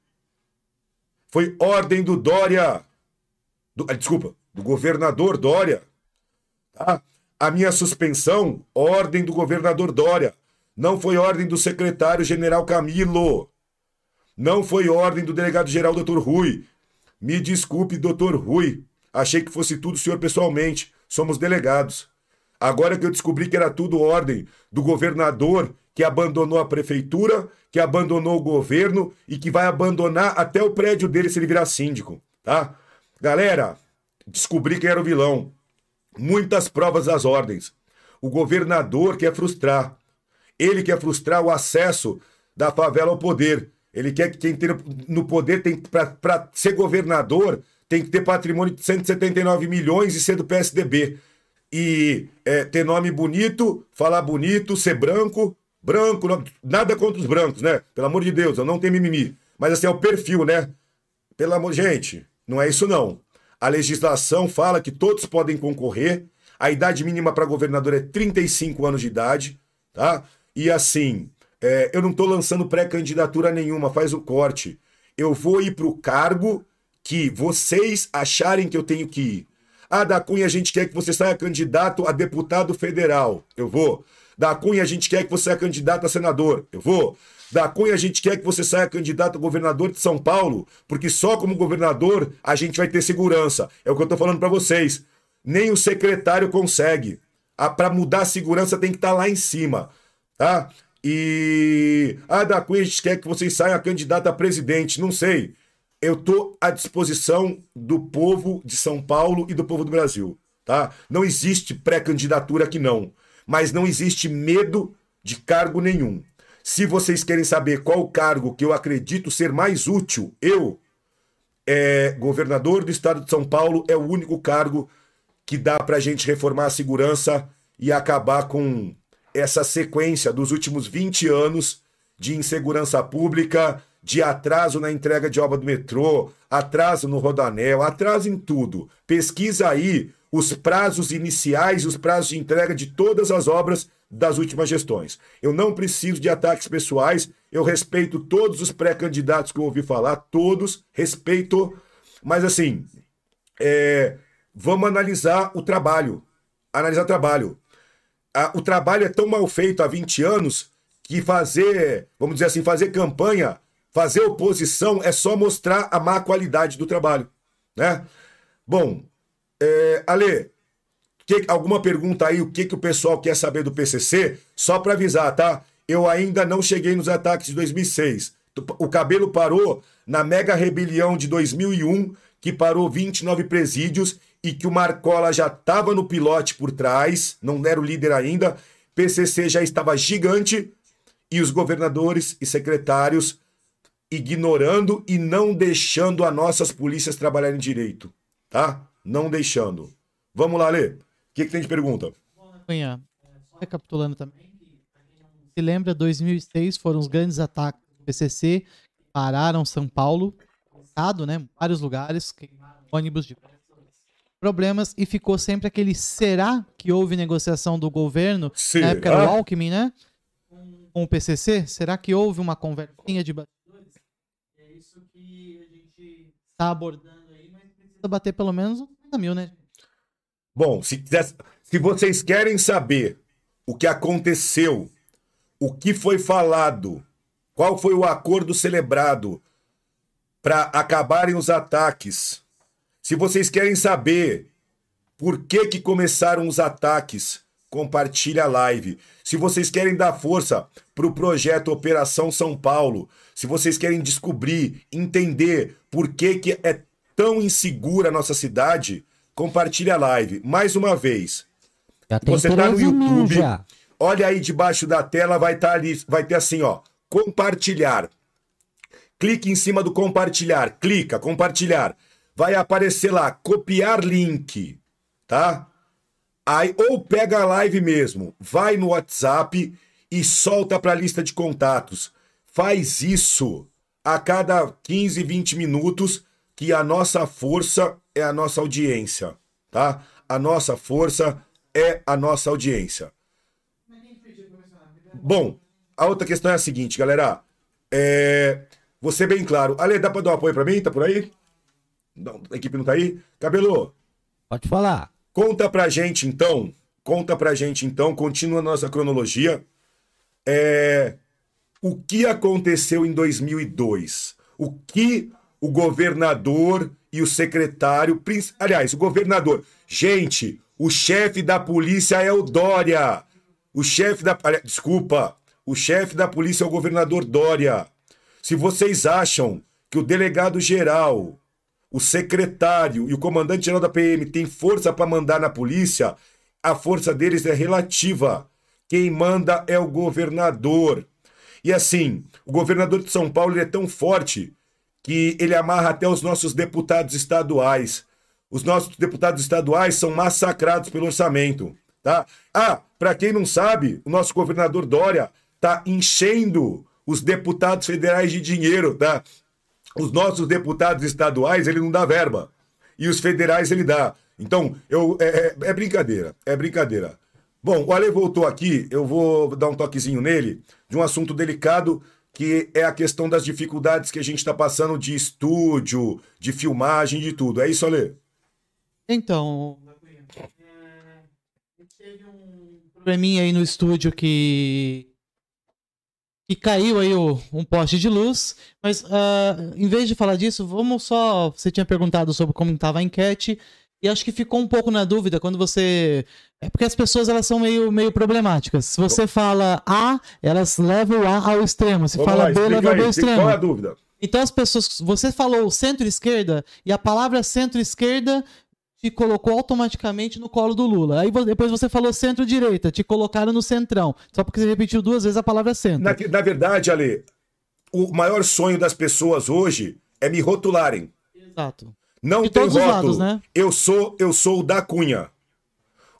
Foi ordem do Dória. Do, ah, desculpa, do governador Dória. Tá? A minha suspensão, ordem do governador Dória. Não foi ordem do secretário-general Camilo. Não foi ordem do delegado-geral doutor Rui. Me desculpe, doutor Rui. Achei que fosse tudo senhor pessoalmente. Somos delegados. Agora que eu descobri que era tudo ordem do governador que abandonou a prefeitura, que abandonou o governo e que vai abandonar até o prédio dele se ele virar síndico, tá? Galera, descobri quem era o vilão. Muitas provas das ordens. O governador quer frustrar. Ele quer frustrar o acesso da favela ao poder. Ele quer que quem tem no poder tem para ser governador tem que ter patrimônio de 179 milhões e ser do PSDB. E é, ter nome bonito, falar bonito, ser branco, Branco, nada contra os brancos, né? Pelo amor de Deus, eu não tenho mimimi. Mas assim, é o perfil, né? Pelo amor, gente, não é isso não. A legislação fala que todos podem concorrer. A idade mínima para governador é 35 anos de idade, tá? E assim, é, eu não estou lançando pré-candidatura nenhuma, faz o corte. Eu vou ir para o cargo que vocês acharem que eu tenho que ir. Ah, da Cunha, a gente quer que você saia candidato a deputado federal. Eu vou. Da Cunha, a gente quer que você saia candidato a senador. Eu vou. Da Cunha, a gente quer que você saia candidato a governador de São Paulo, porque só como governador a gente vai ter segurança. É o que eu tô falando para vocês. Nem o secretário consegue. Para mudar a segurança tem que estar tá lá em cima, tá? E. Ah, da Cunha, a gente quer que vocês saiam candidato a presidente. Não sei. Eu tô à disposição do povo de São Paulo e do povo do Brasil, tá? Não existe pré-candidatura aqui, não mas não existe medo de cargo nenhum. Se vocês querem saber qual cargo que eu acredito ser mais útil, eu é governador do estado de São Paulo, é o único cargo que dá para a gente reformar a segurança e acabar com essa sequência dos últimos 20 anos de insegurança pública, de atraso na entrega de obra do metrô, atraso no rodanel, atraso em tudo. Pesquisa aí os prazos iniciais e os prazos de entrega de todas as obras das últimas gestões. Eu não preciso de ataques pessoais, eu respeito todos os pré-candidatos que eu ouvi falar, todos, respeito, mas assim, é, vamos analisar o trabalho. Analisar o trabalho. o trabalho é tão mal feito há 20 anos que fazer, vamos dizer assim, fazer campanha, fazer oposição é só mostrar a má qualidade do trabalho, né? Bom, é, Ale, que, alguma pergunta aí, o que, que o pessoal quer saber do PCC? Só para avisar, tá? Eu ainda não cheguei nos ataques de 2006. O cabelo parou na mega rebelião de 2001, que parou 29 presídios e que o Marcola já estava no pilote por trás, não era o líder ainda. PCC já estava gigante e os governadores e secretários ignorando e não deixando as nossas polícias trabalharem direito, tá? Não deixando. Vamos lá, Lê. O que, que tem de pergunta? Cunha, só recapitulando também, se lembra, 2006 foram os grandes ataques do PCC, pararam São Paulo, estado, né, vários lugares, ônibus de problemas e ficou sempre aquele será que houve negociação do governo Sim. na época era o Alckmin, né? Com o PCC, será que houve uma conversinha de está abordando aí, mas precisa bater pelo menos 30 mil, né? Bom, se, se vocês querem saber o que aconteceu, o que foi falado, qual foi o acordo celebrado para acabarem os ataques, se vocês querem saber por que, que começaram os ataques, compartilhe a live. Se vocês querem dar força para o projeto Operação São Paulo, se vocês querem descobrir, entender por que, que é tão insegura a nossa cidade, compartilhe a live. Mais uma vez, você está no YouTube, já. olha aí debaixo da tela, vai estar tá ali, vai ter assim, ó, compartilhar. Clique em cima do compartilhar, clica, compartilhar vai aparecer lá, copiar link, tá? Aí, ou pega a live mesmo, vai no WhatsApp e solta para a lista de contatos. Faz isso a cada 15, 20 minutos, que a nossa força é a nossa audiência, tá? A nossa força é a nossa audiência. Bom, a outra questão é a seguinte, galera. É... Vou ser bem claro. Ale, dá pra dar um apoio pra mim? Tá por aí? Não, a equipe não tá aí? Cabelo. Pode falar. Conta pra gente então. Conta pra gente então. Continua nossa cronologia. É, o que aconteceu em 2002? O que o governador e o secretário. Aliás, o governador. Gente, o chefe da polícia é o Dória. O chefe da. Desculpa. O chefe da polícia é o governador Dória. Se vocês acham que o delegado geral o secretário e o comandante-geral da PM têm força para mandar na polícia, a força deles é relativa. Quem manda é o governador. E assim, o governador de São Paulo é tão forte que ele amarra até os nossos deputados estaduais. Os nossos deputados estaduais são massacrados pelo orçamento, tá? Ah, para quem não sabe, o nosso governador Dória tá enchendo os deputados federais de dinheiro, tá? Os nossos deputados estaduais, ele não dá verba. E os federais ele dá. Então, eu, é, é, é brincadeira, é brincadeira. Bom, o Ale voltou aqui, eu vou dar um toquezinho nele, de um assunto delicado, que é a questão das dificuldades que a gente está passando de estúdio, de filmagem, de tudo. É isso, Ale? Então, é, teve um probleminha aí no estúdio que que caiu aí o, um poste de luz. Mas uh, em vez de falar disso, vamos só. Você tinha perguntado sobre como estava a enquete. E acho que ficou um pouco na dúvida quando você. É porque as pessoas elas são meio, meio problemáticas. Se você fala A, elas levam o A ao extremo. Se Vamos fala lá, B, leva o B ao extremo. Qual é a dúvida? Então as pessoas. Você falou centro-esquerda e a palavra centro-esquerda te colocou automaticamente no colo do Lula. Aí depois você falou centro-direita, te colocaram no centrão. Só porque você repetiu duas vezes a palavra centro. Na, na verdade, Ale, o maior sonho das pessoas hoje é me rotularem. Exato. Não De tem rótulo. lados, né? Eu sou, eu sou o da Cunha.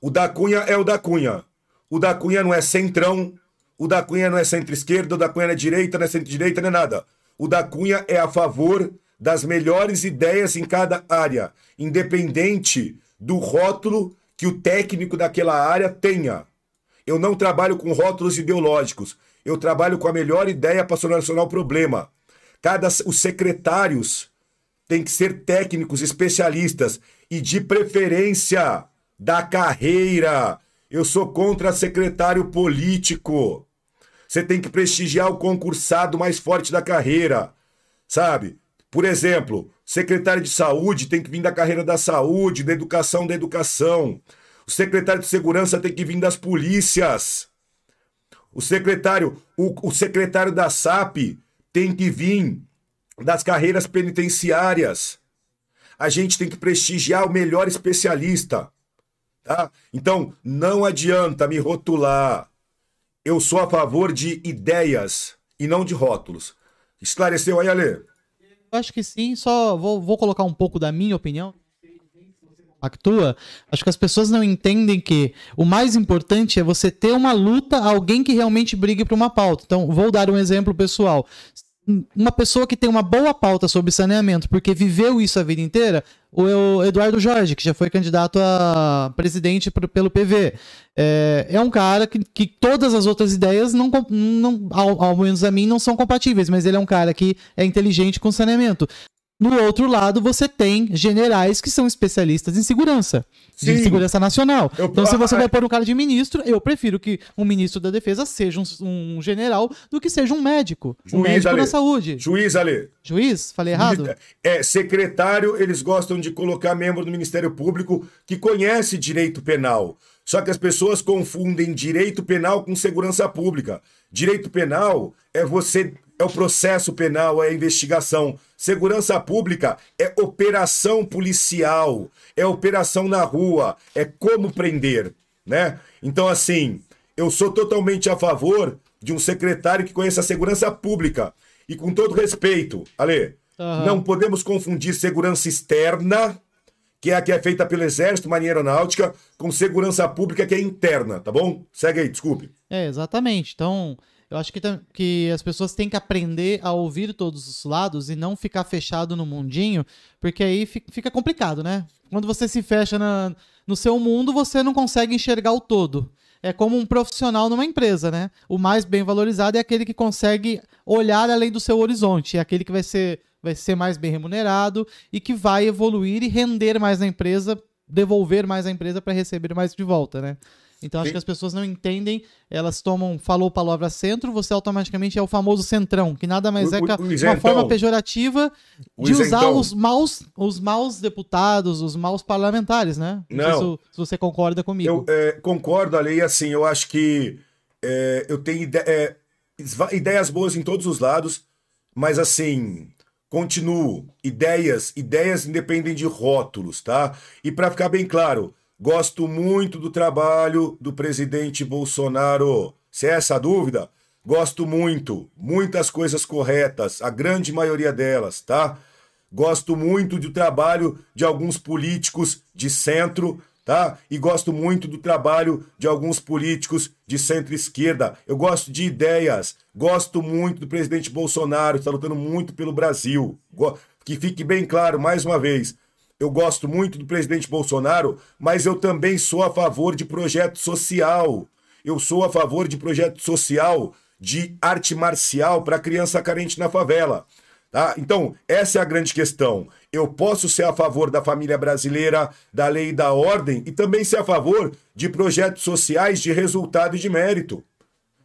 O da Cunha é o da Cunha. O da Cunha não é centrão. O da Cunha não é centro-esquerda. O da Cunha não é direita, não é centro-direita, não é nada. O da Cunha é a favor das melhores ideias em cada área, independente do rótulo que o técnico daquela área tenha. Eu não trabalho com rótulos ideológicos. Eu trabalho com a melhor ideia para solucionar o problema. Cada os secretários têm que ser técnicos, especialistas e de preferência da carreira. Eu sou contra secretário político. Você tem que prestigiar o concursado mais forte da carreira, sabe? Por exemplo, secretário de saúde tem que vir da carreira da saúde, da educação da educação. O secretário de segurança tem que vir das polícias. O secretário, o, o secretário da SAP tem que vir das carreiras penitenciárias. A gente tem que prestigiar o melhor especialista. Tá? Então, não adianta me rotular. Eu sou a favor de ideias e não de rótulos. Esclareceu aí, Ale? Eu acho que sim, só vou, vou colocar um pouco da minha opinião. Actua, acho que as pessoas não entendem que o mais importante é você ter uma luta, alguém que realmente brigue por uma pauta. Então, vou dar um exemplo pessoal. Uma pessoa que tem uma boa pauta sobre saneamento, porque viveu isso a vida inteira, o Eduardo Jorge, que já foi candidato a presidente pelo PV. É, é um cara que, que todas as outras ideias, não, não ao, ao menos a mim, não são compatíveis, mas ele é um cara que é inteligente com saneamento. No outro lado, você tem generais que são especialistas em segurança, Sim. de segurança nacional. Eu... Então, se você vai pôr um cara de ministro, eu prefiro que um ministro da defesa seja um, um general do que seja um médico. Juiz, um médico Ale. na saúde. Juiz, Ale. Juiz? Falei errado? É, secretário, eles gostam de colocar membro do Ministério Público que conhece direito penal. Só que as pessoas confundem direito penal com segurança pública. Direito penal é você é o processo penal, é a investigação. Segurança pública é operação policial, é operação na rua, é como prender, né? Então, assim, eu sou totalmente a favor de um secretário que conheça a segurança pública. E com todo respeito, Ale, uhum. não podemos confundir segurança externa, que é a que é feita pelo Exército, Marinha Aeronáutica, com segurança pública que é interna, tá bom? Segue aí, desculpe. É, exatamente. Então, eu acho que, que as pessoas têm que aprender a ouvir todos os lados e não ficar fechado no mundinho, porque aí fica complicado, né? Quando você se fecha na, no seu mundo, você não consegue enxergar o todo. É como um profissional numa empresa, né? O mais bem valorizado é aquele que consegue olhar além do seu horizonte, é aquele que vai ser, vai ser mais bem remunerado e que vai evoluir e render mais na empresa, devolver mais à empresa para receber mais de volta, né? Então acho Sim. que as pessoas não entendem, elas tomam, falou palavra centro, você automaticamente é o famoso centrão, que nada mais é que uma forma pejorativa de usar os maus, os maus deputados, os maus parlamentares, né? Não, não. Se, se, você concorda comigo. Eu é, concordo, Ali, assim, eu acho que é, eu tenho ide é, ideias boas em todos os lados, mas assim, continuo, ideias, ideias independem de rótulos, tá? E para ficar bem claro, Gosto muito do trabalho do presidente Bolsonaro. Se é essa a dúvida, gosto muito. Muitas coisas corretas, a grande maioria delas, tá? Gosto muito do trabalho de alguns políticos de centro, tá? E gosto muito do trabalho de alguns políticos de centro-esquerda. Eu gosto de ideias. Gosto muito do presidente Bolsonaro, está lutando muito pelo Brasil. Que fique bem claro, mais uma vez, eu gosto muito do presidente Bolsonaro, mas eu também sou a favor de projeto social. Eu sou a favor de projeto social de arte marcial para criança carente na favela. Tá? Então, essa é a grande questão. Eu posso ser a favor da família brasileira, da lei e da ordem, e também ser a favor de projetos sociais de resultado e de mérito.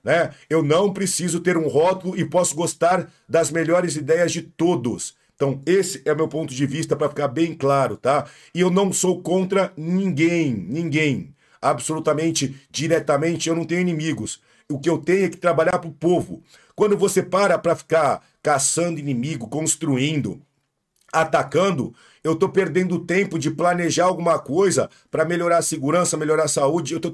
Né? Eu não preciso ter um rótulo e posso gostar das melhores ideias de todos. Então, esse é meu ponto de vista para ficar bem claro, tá? E eu não sou contra ninguém, ninguém. Absolutamente, diretamente, eu não tenho inimigos. O que eu tenho é que trabalhar para o povo. Quando você para para ficar caçando inimigo, construindo, atacando, eu estou perdendo tempo de planejar alguma coisa para melhorar a segurança, melhorar a saúde, eu, tô,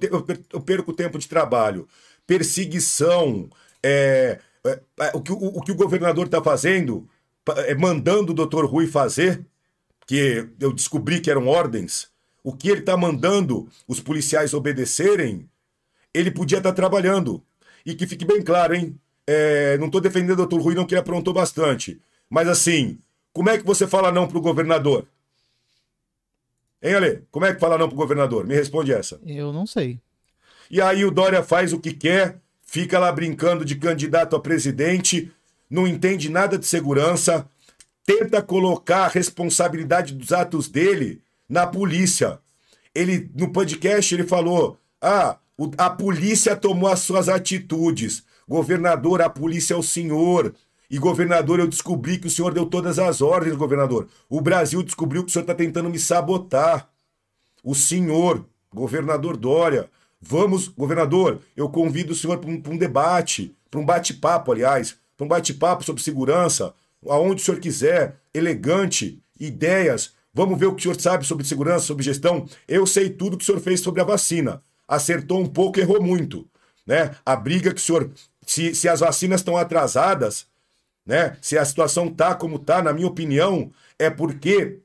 eu perco tempo de trabalho. Perseguição, é, é, o, que, o, o que o governador está fazendo é, mandando o doutor Rui fazer, que eu descobri que eram ordens, o que ele está mandando os policiais obedecerem, ele podia estar tá trabalhando. E que fique bem claro, hein? É, não estou defendendo o doutor Rui, não, que ele aprontou bastante. Mas assim, como é que você fala não pro governador? Hein, Ale? Como é que fala não pro governador? Me responde essa. Eu não sei. E aí o Dória faz o que quer, fica lá brincando de candidato a presidente, não entende nada de segurança, tenta colocar a responsabilidade dos atos dele na polícia. Ele no podcast ele falou: "Ah, a polícia tomou as suas atitudes. Governador, a polícia é o senhor. E, governador, eu descobri que o senhor deu todas as ordens, governador. O Brasil descobriu que o senhor está tentando me sabotar. O senhor, governador Dória. Vamos, governador, eu convido o senhor para um, um, debate, para um bate-papo, aliás, para um bate-papo sobre segurança, aonde o senhor quiser, elegante, ideias. Vamos ver o que o senhor sabe sobre segurança, sobre gestão. Eu sei tudo que o senhor fez sobre a vacina. Acertou um pouco, errou muito. Né? A briga que o senhor. Se, se as vacinas estão atrasadas, né? Se a situação tá como tá, na minha opinião, é porque,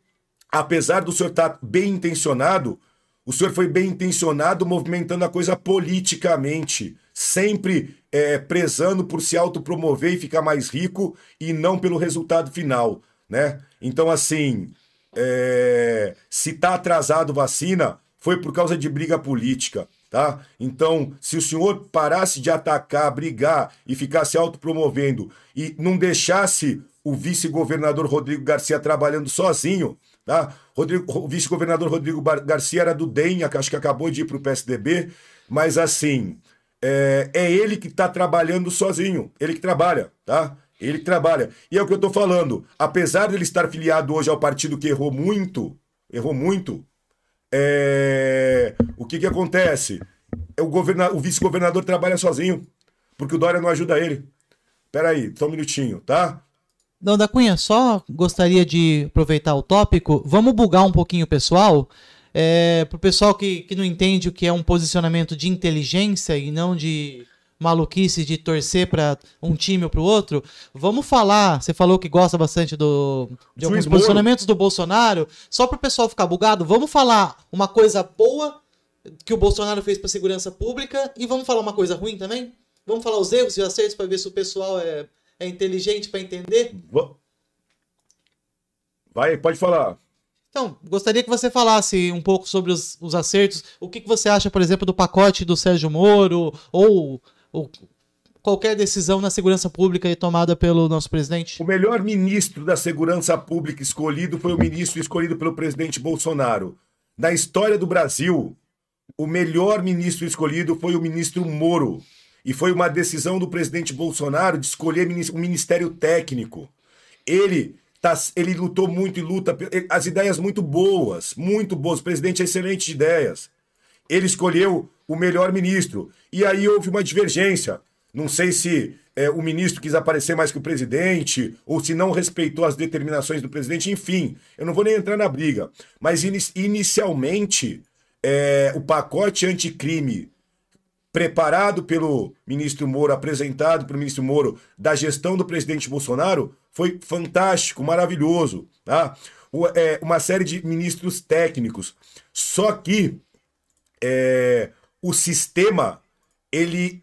apesar do senhor estar tá bem intencionado, o senhor foi bem intencionado movimentando a coisa politicamente, sempre é, prezando por se autopromover e ficar mais rico e não pelo resultado final, né? Então, assim, é, se tá atrasado vacina, foi por causa de briga política tá? Então, se o senhor parasse de atacar, brigar e ficasse autopromovendo e não deixasse o vice-governador Rodrigo Garcia trabalhando sozinho, tá? Rodrigo, o vice-governador Rodrigo Garcia era do DEM, acho que acabou de ir para o PSDB, mas assim, é, é ele que está trabalhando sozinho, ele que trabalha, tá? Ele que trabalha. E é o que eu estou falando. Apesar de ele estar filiado hoje ao partido que errou muito, errou muito, é... O que que acontece? O, governa... o vice-governador trabalha sozinho, porque o Dória não ajuda ele. Peraí, só um minutinho, tá? Não, da Cunha, só gostaria de aproveitar o tópico. Vamos bugar um pouquinho o pessoal. É, pro pessoal que, que não entende o que é um posicionamento de inteligência e não de maluquice de torcer para um time ou para o outro. Vamos falar. Você falou que gosta bastante do, de alguns posicionamentos do Bolsonaro. Só para o pessoal ficar bugado, vamos falar uma coisa boa que o Bolsonaro fez para a segurança pública e vamos falar uma coisa ruim também? Vamos falar os erros e os acertos para ver se o pessoal é, é inteligente para entender? Vai, pode falar. Então, gostaria que você falasse um pouco sobre os, os acertos. O que, que você acha, por exemplo, do pacote do Sérgio Moro ou ou qualquer decisão na segurança pública tomada pelo nosso presidente? O melhor ministro da segurança pública escolhido foi o ministro escolhido pelo presidente Bolsonaro. Na história do Brasil, o melhor ministro escolhido foi o ministro Moro. E foi uma decisão do presidente Bolsonaro de escolher um ministério técnico. Ele tá, ele lutou muito e luta as ideias muito boas, muito boas. O presidente é excelente de ideias. Ele escolheu o melhor ministro. E aí houve uma divergência. Não sei se é, o ministro quis aparecer mais que o presidente, ou se não respeitou as determinações do presidente, enfim, eu não vou nem entrar na briga. Mas in inicialmente, é, o pacote anticrime preparado pelo ministro Moro, apresentado pelo ministro Moro, da gestão do presidente Bolsonaro, foi fantástico, maravilhoso. Tá? É, uma série de ministros técnicos. Só que é, o sistema ele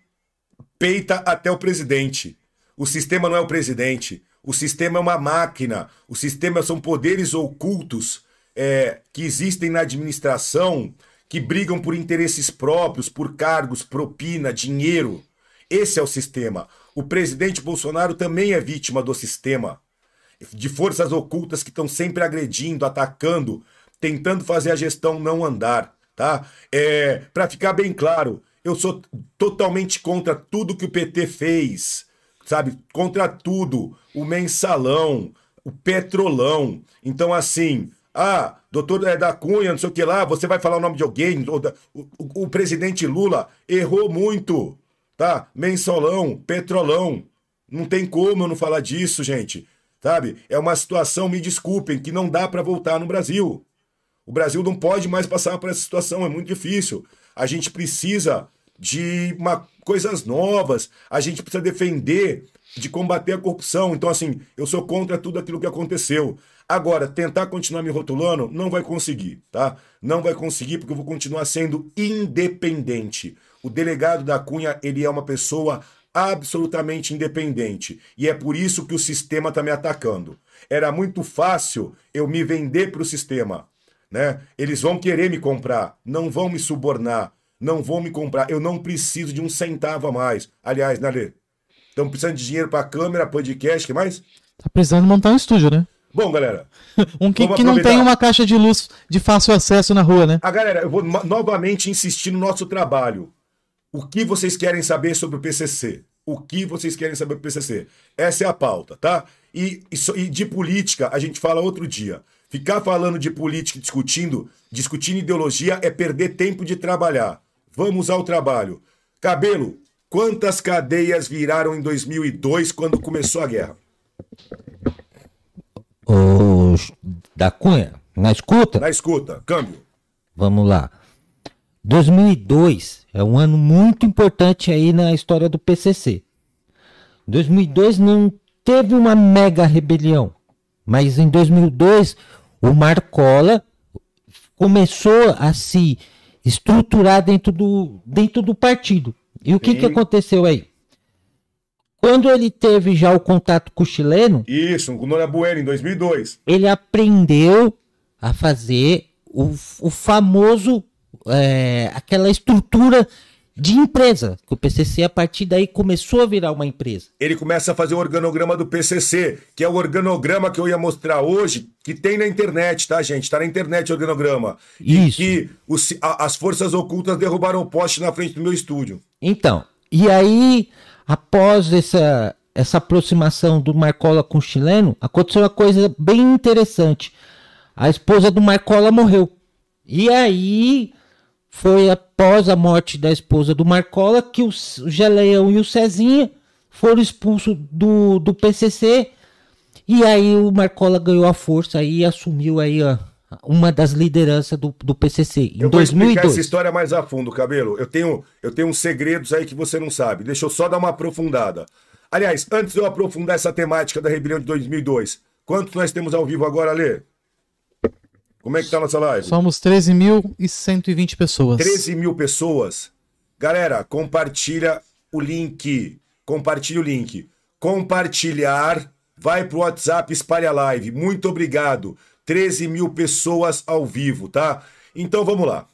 peita até o presidente. O sistema não é o presidente. O sistema é uma máquina. O sistema são poderes ocultos é, que existem na administração que brigam por interesses próprios, por cargos, propina, dinheiro. Esse é o sistema. O presidente Bolsonaro também é vítima do sistema, de forças ocultas que estão sempre agredindo, atacando, tentando fazer a gestão não andar tá? É, para ficar bem claro, eu sou totalmente contra tudo que o PT fez, sabe? Contra tudo, o mensalão, o petrolão. Então, assim, ah, doutor é da Cunha, não sei o que lá, você vai falar o nome de alguém, o, o, o presidente Lula errou muito, tá? Mensalão, petrolão. Não tem como eu não falar disso, gente. Sabe? É uma situação, me desculpem, que não dá para voltar no Brasil. O Brasil não pode mais passar por essa situação, é muito difícil. A gente precisa de uma, coisas novas, a gente precisa defender, de combater a corrupção. Então, assim, eu sou contra tudo aquilo que aconteceu. Agora, tentar continuar me rotulando, não vai conseguir, tá? Não vai conseguir porque eu vou continuar sendo independente. O delegado da Cunha, ele é uma pessoa absolutamente independente. E é por isso que o sistema está me atacando. Era muito fácil eu me vender para o sistema. Né? Eles vão querer me comprar, não vão me subornar, não vão me comprar. Eu não preciso de um centavo a mais. Aliás, né, Lê? Estamos precisando de dinheiro para câmera, podcast, que mais? Tá precisando montar um estúdio, né? Bom, galera. um que, que não tem uma caixa de luz de fácil acesso na rua, né? A galera, eu vou novamente insistir no nosso trabalho. O que vocês querem saber sobre o PCC? O que vocês querem saber sobre o PCC? Essa é a pauta, tá? E, e, e de política a gente fala outro dia. Ficar falando de política e discutindo, discutindo ideologia é perder tempo de trabalhar. Vamos ao trabalho. Cabelo, quantas cadeias viraram em 2002 quando começou a guerra? Os da Cunha, na escuta? Na escuta, câmbio. Vamos lá. 2002 é um ano muito importante aí na história do PCC. 2002 não teve uma mega rebelião, mas em 2002 o Marcola começou a se estruturar dentro do, dentro do partido. E o que, que aconteceu aí? Quando ele teve já o contato com o chileno. Isso, com o Nora Bueno, em 2002. Ele aprendeu a fazer o, o famoso é, aquela estrutura de empresa, que o PCC a partir daí começou a virar uma empresa. Ele começa a fazer o organograma do PCC, que é o organograma que eu ia mostrar hoje, que tem na internet, tá, gente? Tá na internet o organograma. Isso. que os, a, as forças ocultas derrubaram o poste na frente do meu estúdio. Então, e aí, após essa, essa aproximação do Marcola com o chileno, aconteceu uma coisa bem interessante. A esposa do Marcola morreu. E aí foi após a morte da esposa do Marcola que o Geleão e o Cezinha foram expulsos do, do PCC e aí o Marcola ganhou a força e assumiu aí a, uma das lideranças do, do PCC em eu 2002. Vou explicar essa história mais a fundo, Cabelo. Eu tenho, eu tenho uns segredos aí que você não sabe. Deixa eu só dar uma aprofundada. Aliás, antes de eu aprofundar essa temática da rebelião de 2002, quantos nós temos ao vivo agora, Lê? Como é que tá a nossa live? Somos 13.120 pessoas. 13 mil pessoas. Galera, compartilha o link. Compartilha o link. Compartilhar. Vai pro WhatsApp, espalha a live. Muito obrigado. 13 mil pessoas ao vivo, tá? Então vamos lá.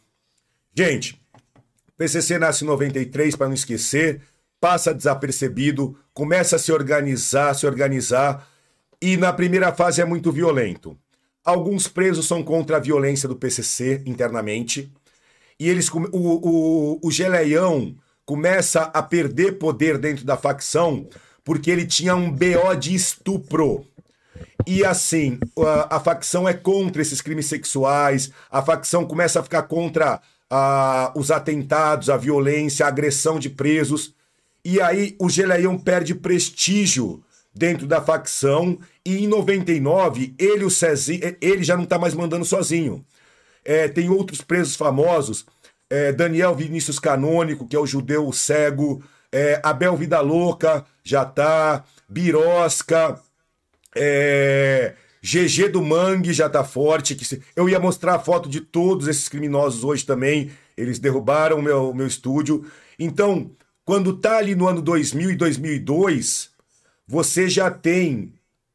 Gente, PCC nasce em 93, para não esquecer. Passa desapercebido, começa a se organizar, se organizar. E na primeira fase é muito violento. Alguns presos são contra a violência do PCC internamente. E eles o, o, o Geleião começa a perder poder dentro da facção porque ele tinha um BO de estupro. E assim, a, a, facção é contra esses crimes sexuais, a facção começa a ficar contra a, os atentados, a violência, a agressão de presos. E aí o Geleião perde prestígio dentro da facção e em 99 ele o Cezinho, ele já não está mais mandando sozinho. É, tem outros presos famosos, é, Daniel Vinícius Canônico, que é o judeu cego, é, Abel Vida Louca já tá, Birosca, é, GG do Mangue já tá forte. Que se... Eu ia mostrar a foto de todos esses criminosos hoje também. Eles derrubaram o meu, meu estúdio. Então, quando tá ali no ano 2000 e 2002, você já tem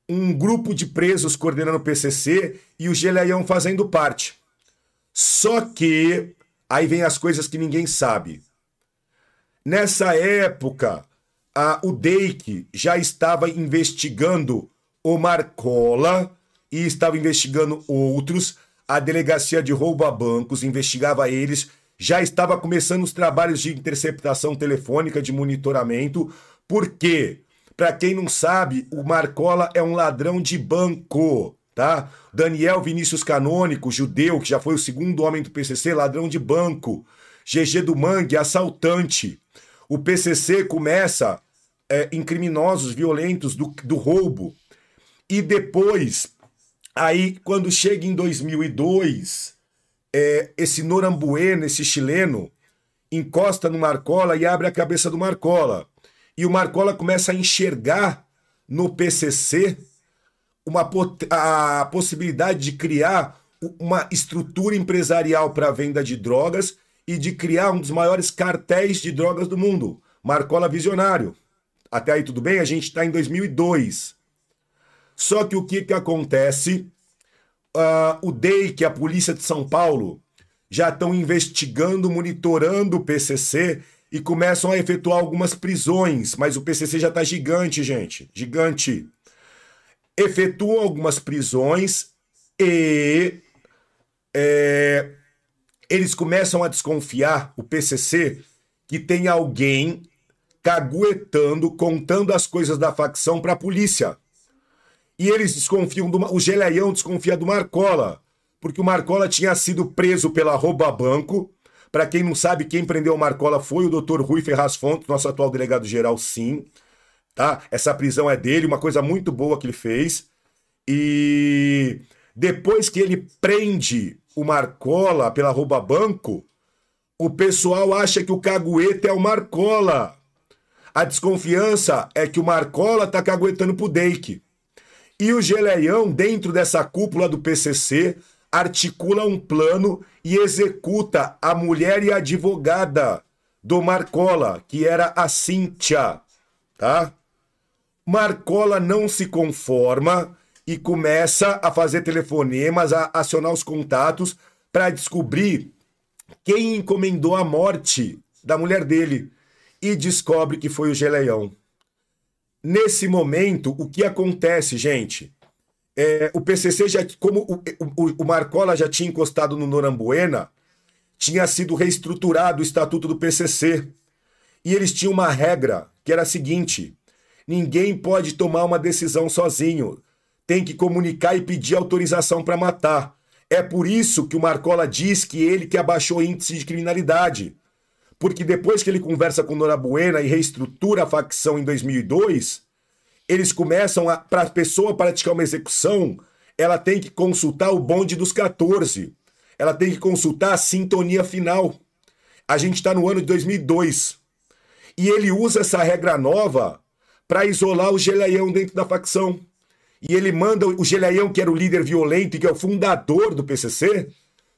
um grupo de presos coordenando o PCC e o Geleião fazendo parte. Só que aí vem as coisas que ninguém sabe. Nessa época, a, o DEIC já estava investigando o Marcola e estava investigando outros. A delegacia de roubo a bancos investigava eles. Já estava começando os trabalhos de interceptação telefônica, de monitoramento. Por quê? Para quem não sabe, o Marcola é um ladrão de banco, tá? Daniel Vinícius Canônico, judeu, que já foi o segundo homem do PCC, ladrão de banco. GG do Mangue, assaltante. O PCC começa é, em criminosos violentos do, do roubo. E depois, aí, quando chega em 2002, é, esse Norambueno, esse chileno, encosta no Marcola e abre a cabeça do Marcola. E o Marcola começa a enxergar no PCC uma, a possibilidade de criar uma estrutura empresarial para a venda de drogas e de criar um dos maiores cartéis de drogas do mundo. Marcola visionário. Até aí tudo bem? A gente está em 2002. Só que o que, que acontece? Uh, o DEIC, a Polícia de São Paulo, já estão investigando, monitorando o PCC e começam a efetuar algumas prisões. Mas o PCC já está gigante, gente. Gigante. Efetuam algumas prisões e é, eles começam a desconfiar, o PCC, que tem alguém caguetando, contando as coisas da facção para a polícia. E eles desconfiam do. O Geleião desconfia do Marcola, porque o Marcola tinha sido preso pela rouba banco. Para quem não sabe, quem prendeu o Marcola foi o Dr. Rui Ferraz Fontes, nosso atual delegado geral, sim. Tá? Essa prisão é dele, uma coisa muito boa que ele fez. E depois que ele prende o Marcola pela rouba banco, o pessoal acha que o cagueta é o Marcola. A desconfiança é que o Marcola tá caguetando pro Deik. E o Geleião, dentro dessa cúpula do PCC, articula um plano e executa a mulher e a advogada do Marcola, que era a Cíntia, tá? Marcola não se conforma e começa a fazer telefonemas, a acionar os contatos para descobrir quem encomendou a morte da mulher dele e descobre que foi o Geleião. Nesse momento, o que acontece, gente? É, o PCC já, como o, o, o Marcola já tinha encostado no Norambuena, tinha sido reestruturado o estatuto do PCC. E eles tinham uma regra que era a seguinte: ninguém pode tomar uma decisão sozinho. Tem que comunicar e pedir autorização para matar. É por isso que o Marcola diz que ele que abaixou o índice de criminalidade. Porque depois que ele conversa com Nora Buena e reestrutura a facção em 2002, eles começam a. Para a pessoa praticar uma execução, ela tem que consultar o bonde dos 14. Ela tem que consultar a sintonia final. A gente está no ano de 2002. E ele usa essa regra nova para isolar o Geleião dentro da facção. E ele manda o Geleião, que era o líder violento e que é o fundador do PCC,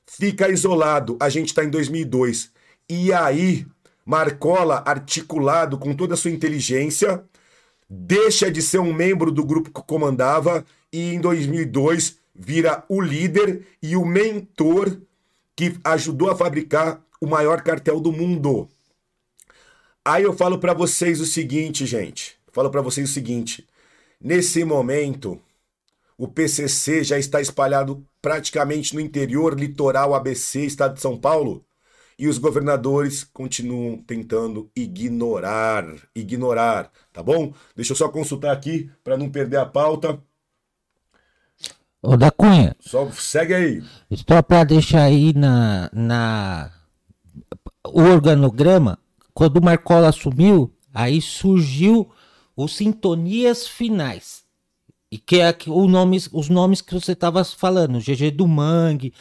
fica isolado. A gente está em 2002. E aí, Marcola, articulado com toda a sua inteligência, deixa de ser um membro do grupo que comandava e em 2002 vira o líder e o mentor que ajudou a fabricar o maior cartel do mundo. Aí eu falo para vocês o seguinte, gente. Falo para vocês o seguinte. Nesse momento, o PCC já está espalhado praticamente no interior litoral ABC, estado de São Paulo, e os governadores continuam tentando ignorar, ignorar, tá bom? Deixa eu só consultar aqui para não perder a pauta. Ô da Cunha. Só segue aí. Só para deixar aí na, na o organograma, quando o Marcola assumiu, aí surgiu os sintonias finais. E que é o nome, os nomes que você estava falando, GG do Mangue,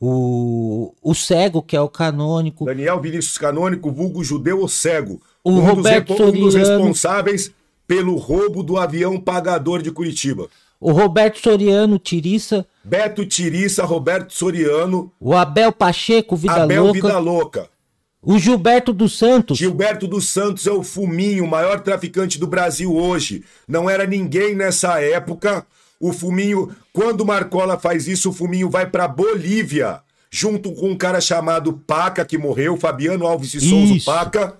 o, o cego, que é o canônico. Daniel Vinícius Canônico, vulgo judeu ou cego. O um, Roberto dos, um dos responsáveis pelo roubo do avião pagador de Curitiba. O Roberto Soriano, Tiriça. Beto Tiriça, Roberto Soriano. O Abel Pacheco, Vida Abel Louca. Vida Louca. O Gilberto dos Santos. Gilberto dos Santos é o Fuminho, o maior traficante do Brasil hoje. Não era ninguém nessa época. O Fuminho, quando o Marcola faz isso, o Fuminho vai para Bolívia, junto com um cara chamado Paca, que morreu, Fabiano Alves de Souza Isso. Paca.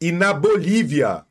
E na Bolívia,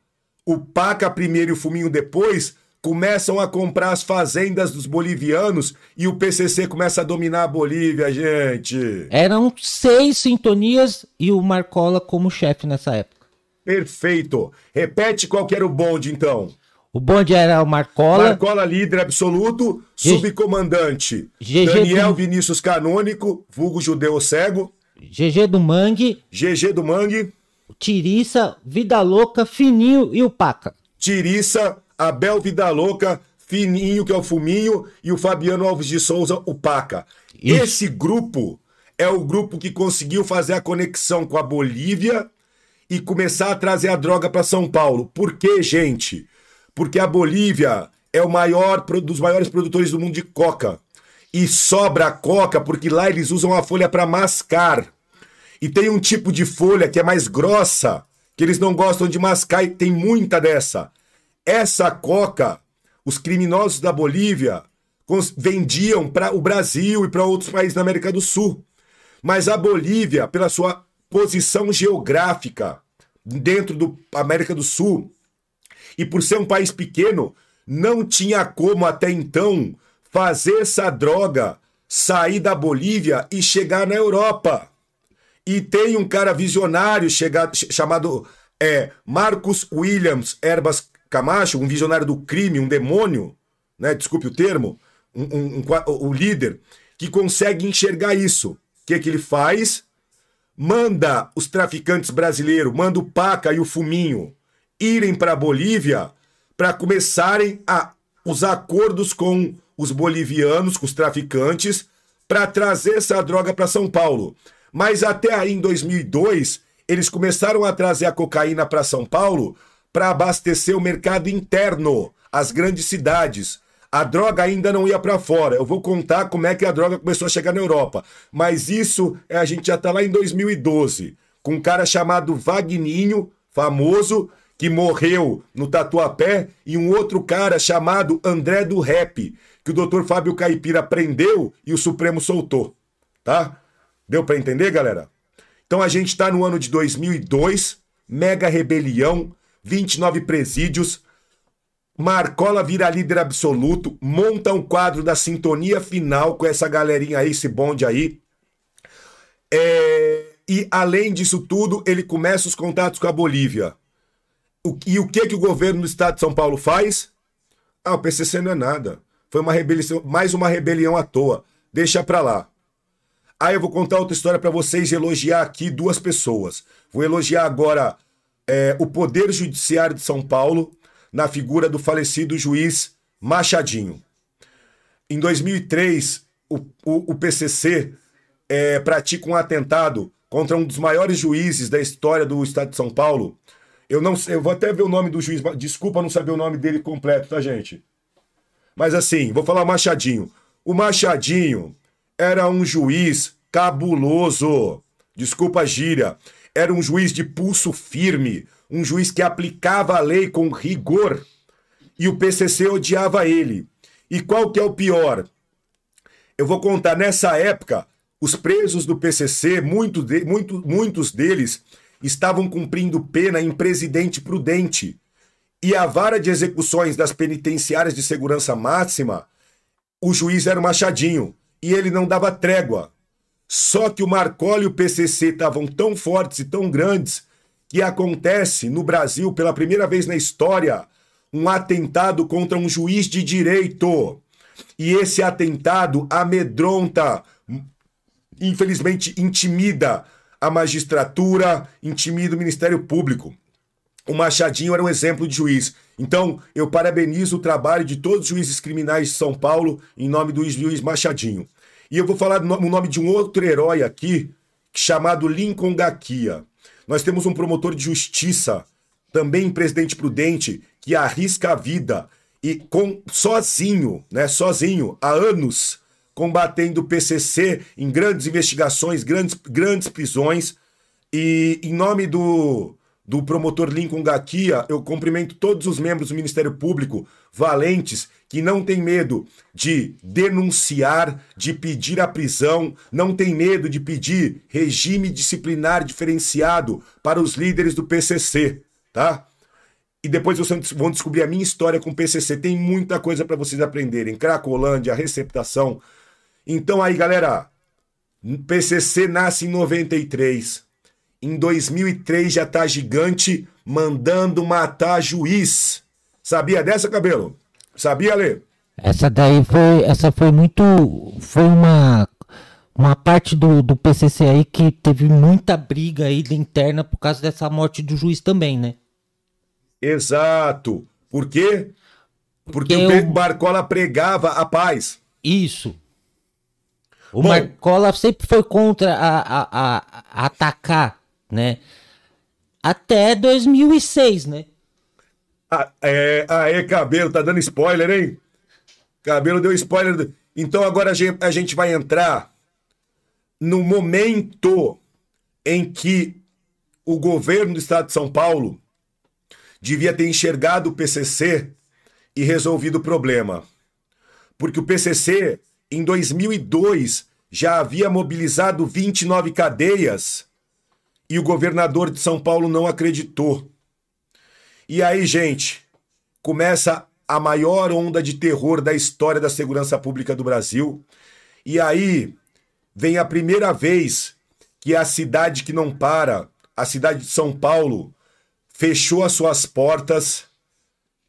o Paca primeiro e o Fuminho depois começam a comprar as fazendas dos bolivianos e o PCC começa a dominar a Bolívia, gente. Eram seis sintonias e o Marcola como chefe nessa época. Perfeito. Repete qual que era o bonde, então. O bonde era o Marcola. Marcola líder absoluto, G- subcomandante. GG Daniel Vinícius Canônico, vulgo judeu cego. GG do Mangue, GG do Mangue, Tiriça, Vida Louca, Fininho e o Paca. Tiriça, Abel Vida Louca, Fininho, que é o Fuminho, e o Fabiano Alves de Souza, o Paca. Isso. Esse grupo é o grupo que conseguiu fazer a conexão com a Bolívia e começar a trazer a droga para São Paulo. Por quê, gente? Porque a Bolívia é o maior dos maiores produtores do mundo de coca. E sobra a coca porque lá eles usam a folha para mascar. E tem um tipo de folha que é mais grossa, que eles não gostam de mascar e tem muita dessa. Essa coca, os criminosos da Bolívia vendiam para o Brasil e para outros países da América do Sul. Mas a Bolívia, pela sua posição geográfica dentro da América do Sul, e por ser um país pequeno, não tinha como até então fazer essa droga sair da Bolívia e chegar na Europa. E tem um cara visionário chegado, chamado é, Marcus Williams Herbas Camacho, um visionário do crime, um demônio, né? desculpe o termo, um, um, um, o líder, que consegue enxergar isso. O que, que ele faz? Manda os traficantes brasileiros, manda o Paca e o Fuminho irem para a Bolívia para começarem a os acordos com os bolivianos, com os traficantes, para trazer essa droga para São Paulo. Mas até aí, em 2002, eles começaram a trazer a cocaína para São Paulo para abastecer o mercado interno, as grandes cidades. A droga ainda não ia para fora. Eu vou contar como é que a droga começou a chegar na Europa. Mas isso é, a gente já está lá em 2012, com um cara chamado Vagninho, famoso, que morreu no Tatuapé, e um outro cara chamado André do Rap, que o doutor Fábio Caipira prendeu e o Supremo soltou. Tá? Deu para entender, galera? Então a gente está no ano de 2002, mega rebelião, 29 presídios. Marcola vira líder absoluto, monta um quadro da sintonia final com essa galerinha aí, esse bonde aí. É... E além disso tudo, ele começa os contatos com a Bolívia. E o que que o governo do estado de São Paulo faz? Ah, o PCC não é nada. Foi uma rebelião, mais uma rebelião à toa. Deixa pra lá. Aí eu vou contar outra história para vocês elogiar aqui duas pessoas. Vou elogiar agora é, o Poder Judiciário de São Paulo, na figura do falecido juiz Machadinho. Em 2003, o, o, o PCC é, pratica um atentado contra um dos maiores juízes da história do estado de São Paulo, eu não sei, eu vou até ver o nome do juiz. Desculpa não saber o nome dele completo, tá, gente? Mas assim, vou falar Machadinho. O Machadinho era um juiz cabuloso. Desculpa a gíria. Era um juiz de pulso firme, um juiz que aplicava a lei com rigor. E o PCC odiava ele. E qual que é o pior? Eu vou contar nessa época, os presos do PCC, muito de, muito, muitos deles estavam cumprindo pena em Presidente Prudente. E a vara de execuções das penitenciárias de segurança máxima, o juiz era o Machadinho. E ele não dava trégua. Só que o Marcola e o PCC estavam tão fortes e tão grandes que acontece no Brasil, pela primeira vez na história, um atentado contra um juiz de direito. E esse atentado amedronta, infelizmente intimida a magistratura, intimida o Ministério Público. O Machadinho era um exemplo de juiz. Então, eu parabenizo o trabalho de todos os juízes criminais de São Paulo em nome do juiz Machadinho. E eu vou falar o nome de um outro herói aqui, chamado Lincoln Gaquia. Nós temos um promotor de justiça, também presidente prudente, que arrisca a vida e com sozinho, né, sozinho, há anos, combatendo o PCC em grandes investigações, grandes, grandes prisões. E em nome do, do promotor Lincoln Gaquia, eu cumprimento todos os membros do Ministério Público valentes que não têm medo de denunciar, de pedir a prisão, não tem medo de pedir regime disciplinar diferenciado para os líderes do PCC, tá? E depois vocês vão descobrir a minha história com o PCC. Tem muita coisa para vocês aprenderem. Cracolândia, receptação, então aí, galera, PCC nasce em 93. Em 2003 já tá gigante mandando matar juiz. Sabia dessa, cabelo? Sabia, Lê? Essa daí foi, essa foi muito, foi uma uma parte do, do PCC aí que teve muita briga aí interna por causa dessa morte do juiz também, né? Exato. Por quê? Porque, Porque o Barcola pregava a paz. Isso. O Bom, Marcola sempre foi contra a, a, a, atacar, né? Até 2006, né? Ah, é, aê, cabelo, tá dando spoiler, hein? Cabelo deu spoiler. Então agora a gente, a gente vai entrar no momento em que o governo do estado de São Paulo devia ter enxergado o PCC e resolvido o problema. Porque o PCC, em 2002, já havia mobilizado 29 cadeias e o governador de São Paulo não acreditou. E aí, gente, começa a maior onda de terror da história da segurança pública do Brasil. E aí vem a primeira vez que a cidade que não para, a cidade de São Paulo, fechou as suas portas,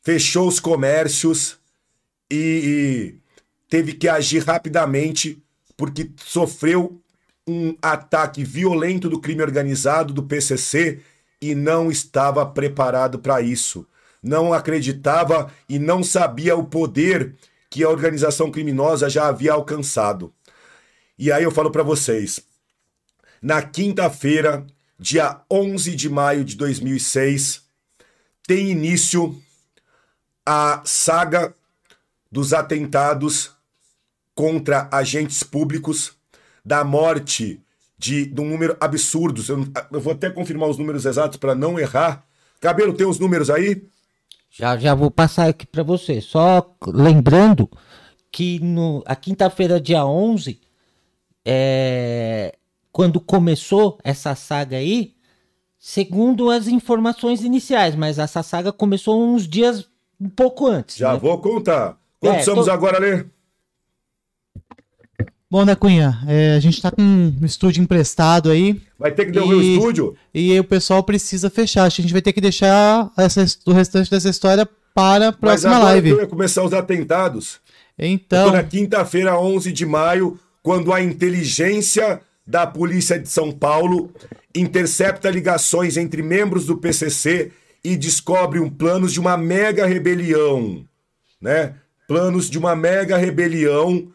fechou os comércios e, e teve que agir rapidamente porque sofreu um ataque violento do crime organizado do PCC e não estava preparado para isso. Não acreditava e não sabia o poder que a organização criminosa já havia alcançado. E aí eu falo para vocês, na quinta-feira, dia 11 de maio de 2006, tem início a saga dos atentados contra agentes públicos, da morte de, de um número absurdo. Eu, eu vou até confirmar os números exatos para não errar. Cabelo, tem os números aí? Já, já vou passar aqui para você. Só lembrando que no, a quinta-feira, dia 11, é, quando começou essa saga aí, segundo as informações iniciais, mas essa saga começou uns dias um pouco antes. Já né? vou contar. Quantos É, somos tô- agora, Lê? Bom, né, Cunha? É, a gente tá com um estúdio emprestado aí. Vai ter que devolver E- o estúdio? E aí o pessoal precisa fechar. A gente vai ter que deixar essa, o restante dessa história para a Mas próxima agora live. eu ia começar os atentados. Então, na quinta-feira, 11 de maio, quando a inteligência da polícia de São Paulo intercepta ligações entre membros do PCC e descobre um planos de uma mega rebelião, né? Planos de uma mega rebelião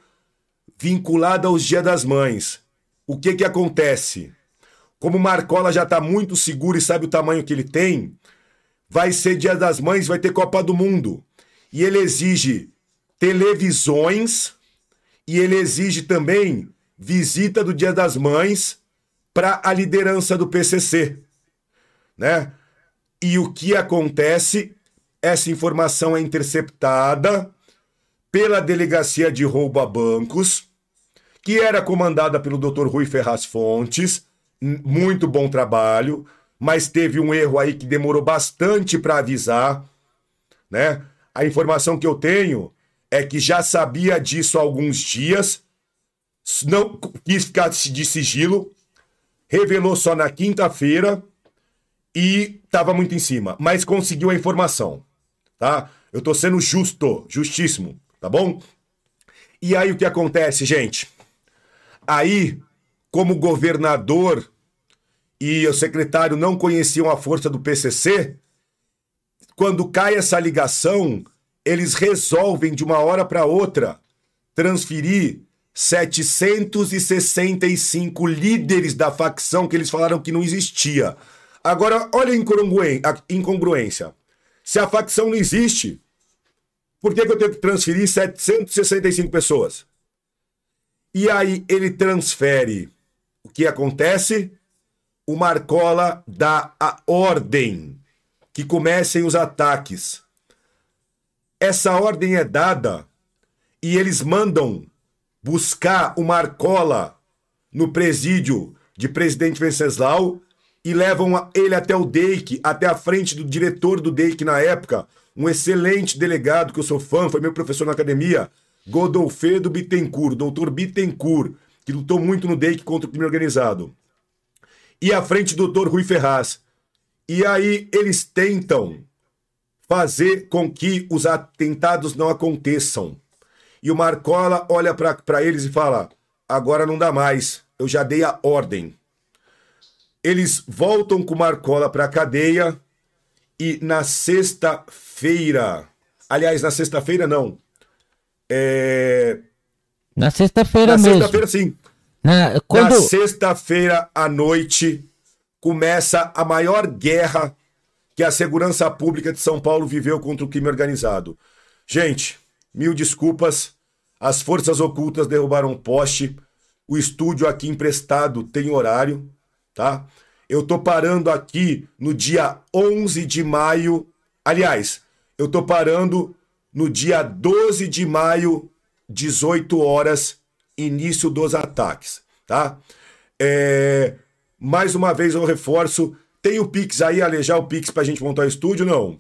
vinculada aos Dia das Mães. O que que acontece? Como o Marcola já tá muito seguro e sabe o tamanho que ele tem, vai ser Dia das Mães, vai ter Copa do Mundo. E ele exige televisões e ele exige também visita do Dia das Mães para a liderança do PCC, né? E o que acontece? Essa informação é interceptada pela Delegacia de Roubo a Bancos, que era comandada pelo Dr. Rui Ferraz Fontes, muito bom trabalho, mas teve um erro aí que demorou bastante para avisar, né? A informação que eu tenho é que já sabia disso há alguns dias, não quis ficar de sigilo, revelou só na quinta-feira e estava muito em cima, mas conseguiu a informação, tá? Eu tô sendo justo, justíssimo, tá bom? E aí o que acontece, gente? Aí, como governador e o secretário não conheciam a força do PCC, quando cai essa ligação, eles resolvem de uma hora para outra transferir 765 líderes da facção que eles falaram que não existia. Agora, olha a incongruência. Se a facção não existe, por que, que eu tenho que transferir 765 pessoas? E aí ele transfere. O que acontece? O Marcola dá a ordem que comecem os ataques. Essa ordem é dada e eles mandam buscar o Marcola no presídio de Presidente Venceslau e levam ele até o DEIC, até a frente do diretor do DEIC na época, um excelente delegado que eu sou fã, foi meu professor na academia, Godolfedo Bittencourt, doutor Bittencourt, que lutou muito no DEIC contra o crime organizado. E à frente do doutor Rui Ferraz. E aí eles tentam fazer com que os atentados não aconteçam. E o Marcola olha para eles e fala: agora não dá mais, eu já dei a ordem. Eles voltam com o Marcola para a cadeia e na sexta-feira, aliás, na sexta-feira não, é, Na sexta-feira na mesmo. sexta-feira sim, Na- quando... na sexta-feira à noite começa a maior guerra que a segurança pública de São Paulo viveu contra o crime organizado. Gente, mil desculpas. As forças ocultas derrubaram um poste. O estúdio aqui emprestado tem horário, tá? Eu tô parando aqui no dia 11 de maio. Aliás, eu tô parando no dia 12 de maio, 18 horas, início dos ataques, tá? É... Mais uma vez eu reforço, tem o Pix aí, alejar o Pix pra gente montar o estúdio, não?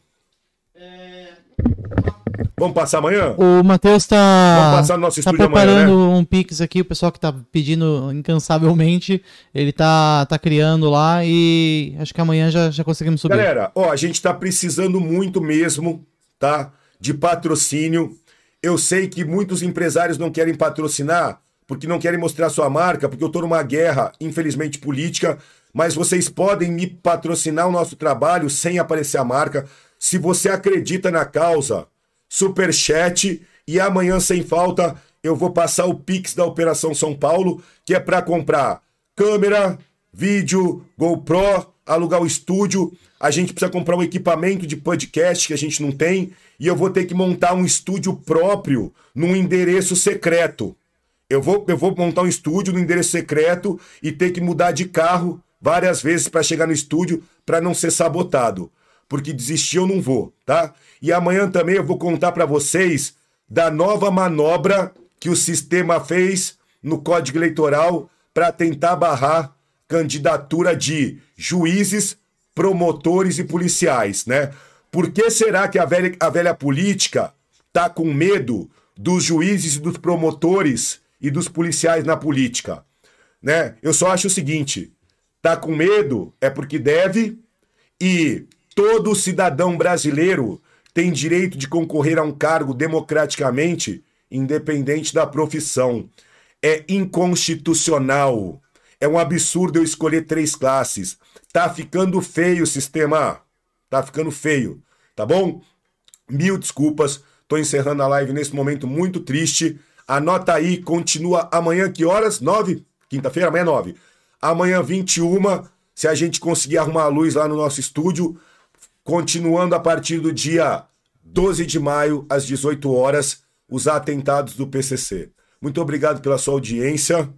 Vamos passar amanhã? O Matheus tá, no tá estúdio amanhã, preparando né? um Pix aqui, o pessoal que tá pedindo incansavelmente, ele tá, tá criando lá e acho que amanhã já, já conseguimos subir. Galera, ó, a gente tá precisando muito mesmo, tá? De patrocínio. Eu sei que muitos empresários não querem patrocinar porque não querem mostrar sua marca, porque eu tô numa guerra, infelizmente, política, mas vocês podem me patrocinar o nosso trabalho sem aparecer a marca. Se você acredita na causa, superchat e amanhã sem falta eu vou passar o Pix da Operação São Paulo, que é para comprar câmera, vídeo, GoPro, alugar o estúdio. A gente precisa comprar um equipamento de podcast que a gente não tem e eu vou ter que montar um estúdio próprio num endereço secreto. Eu vou, eu vou montar um estúdio no endereço secreto e ter que mudar de carro várias vezes para chegar no estúdio para não ser sabotado. Porque desistir eu não vou, tá? E amanhã também eu vou contar para vocês da nova manobra que o sistema fez no Código Eleitoral para tentar barrar candidatura de juízes, promotores e policiais, né? Por que será que a velha, a velha política tá com medo dos juízes e dos promotores e dos policiais na política, né? Eu só acho o seguinte, tá com medo é porque deve e todo cidadão brasileiro tem direito de concorrer a um cargo democraticamente, independente da profissão. É inconstitucional. É um absurdo eu escolher três classes. Tá ficando feio o sistema. Tá ficando feio, tá bom? Mil desculpas. Tô encerrando a live nesse momento muito triste. Anota aí, continua amanhã que horas? Nove? Quinta-feira? Amanhã nove. Amanhã 21, se a gente conseguir arrumar a luz lá no nosso estúdio, continuando a partir do dia 12 de maio, às 18 horas, os atentados do PCC. Muito obrigado pela sua audiência.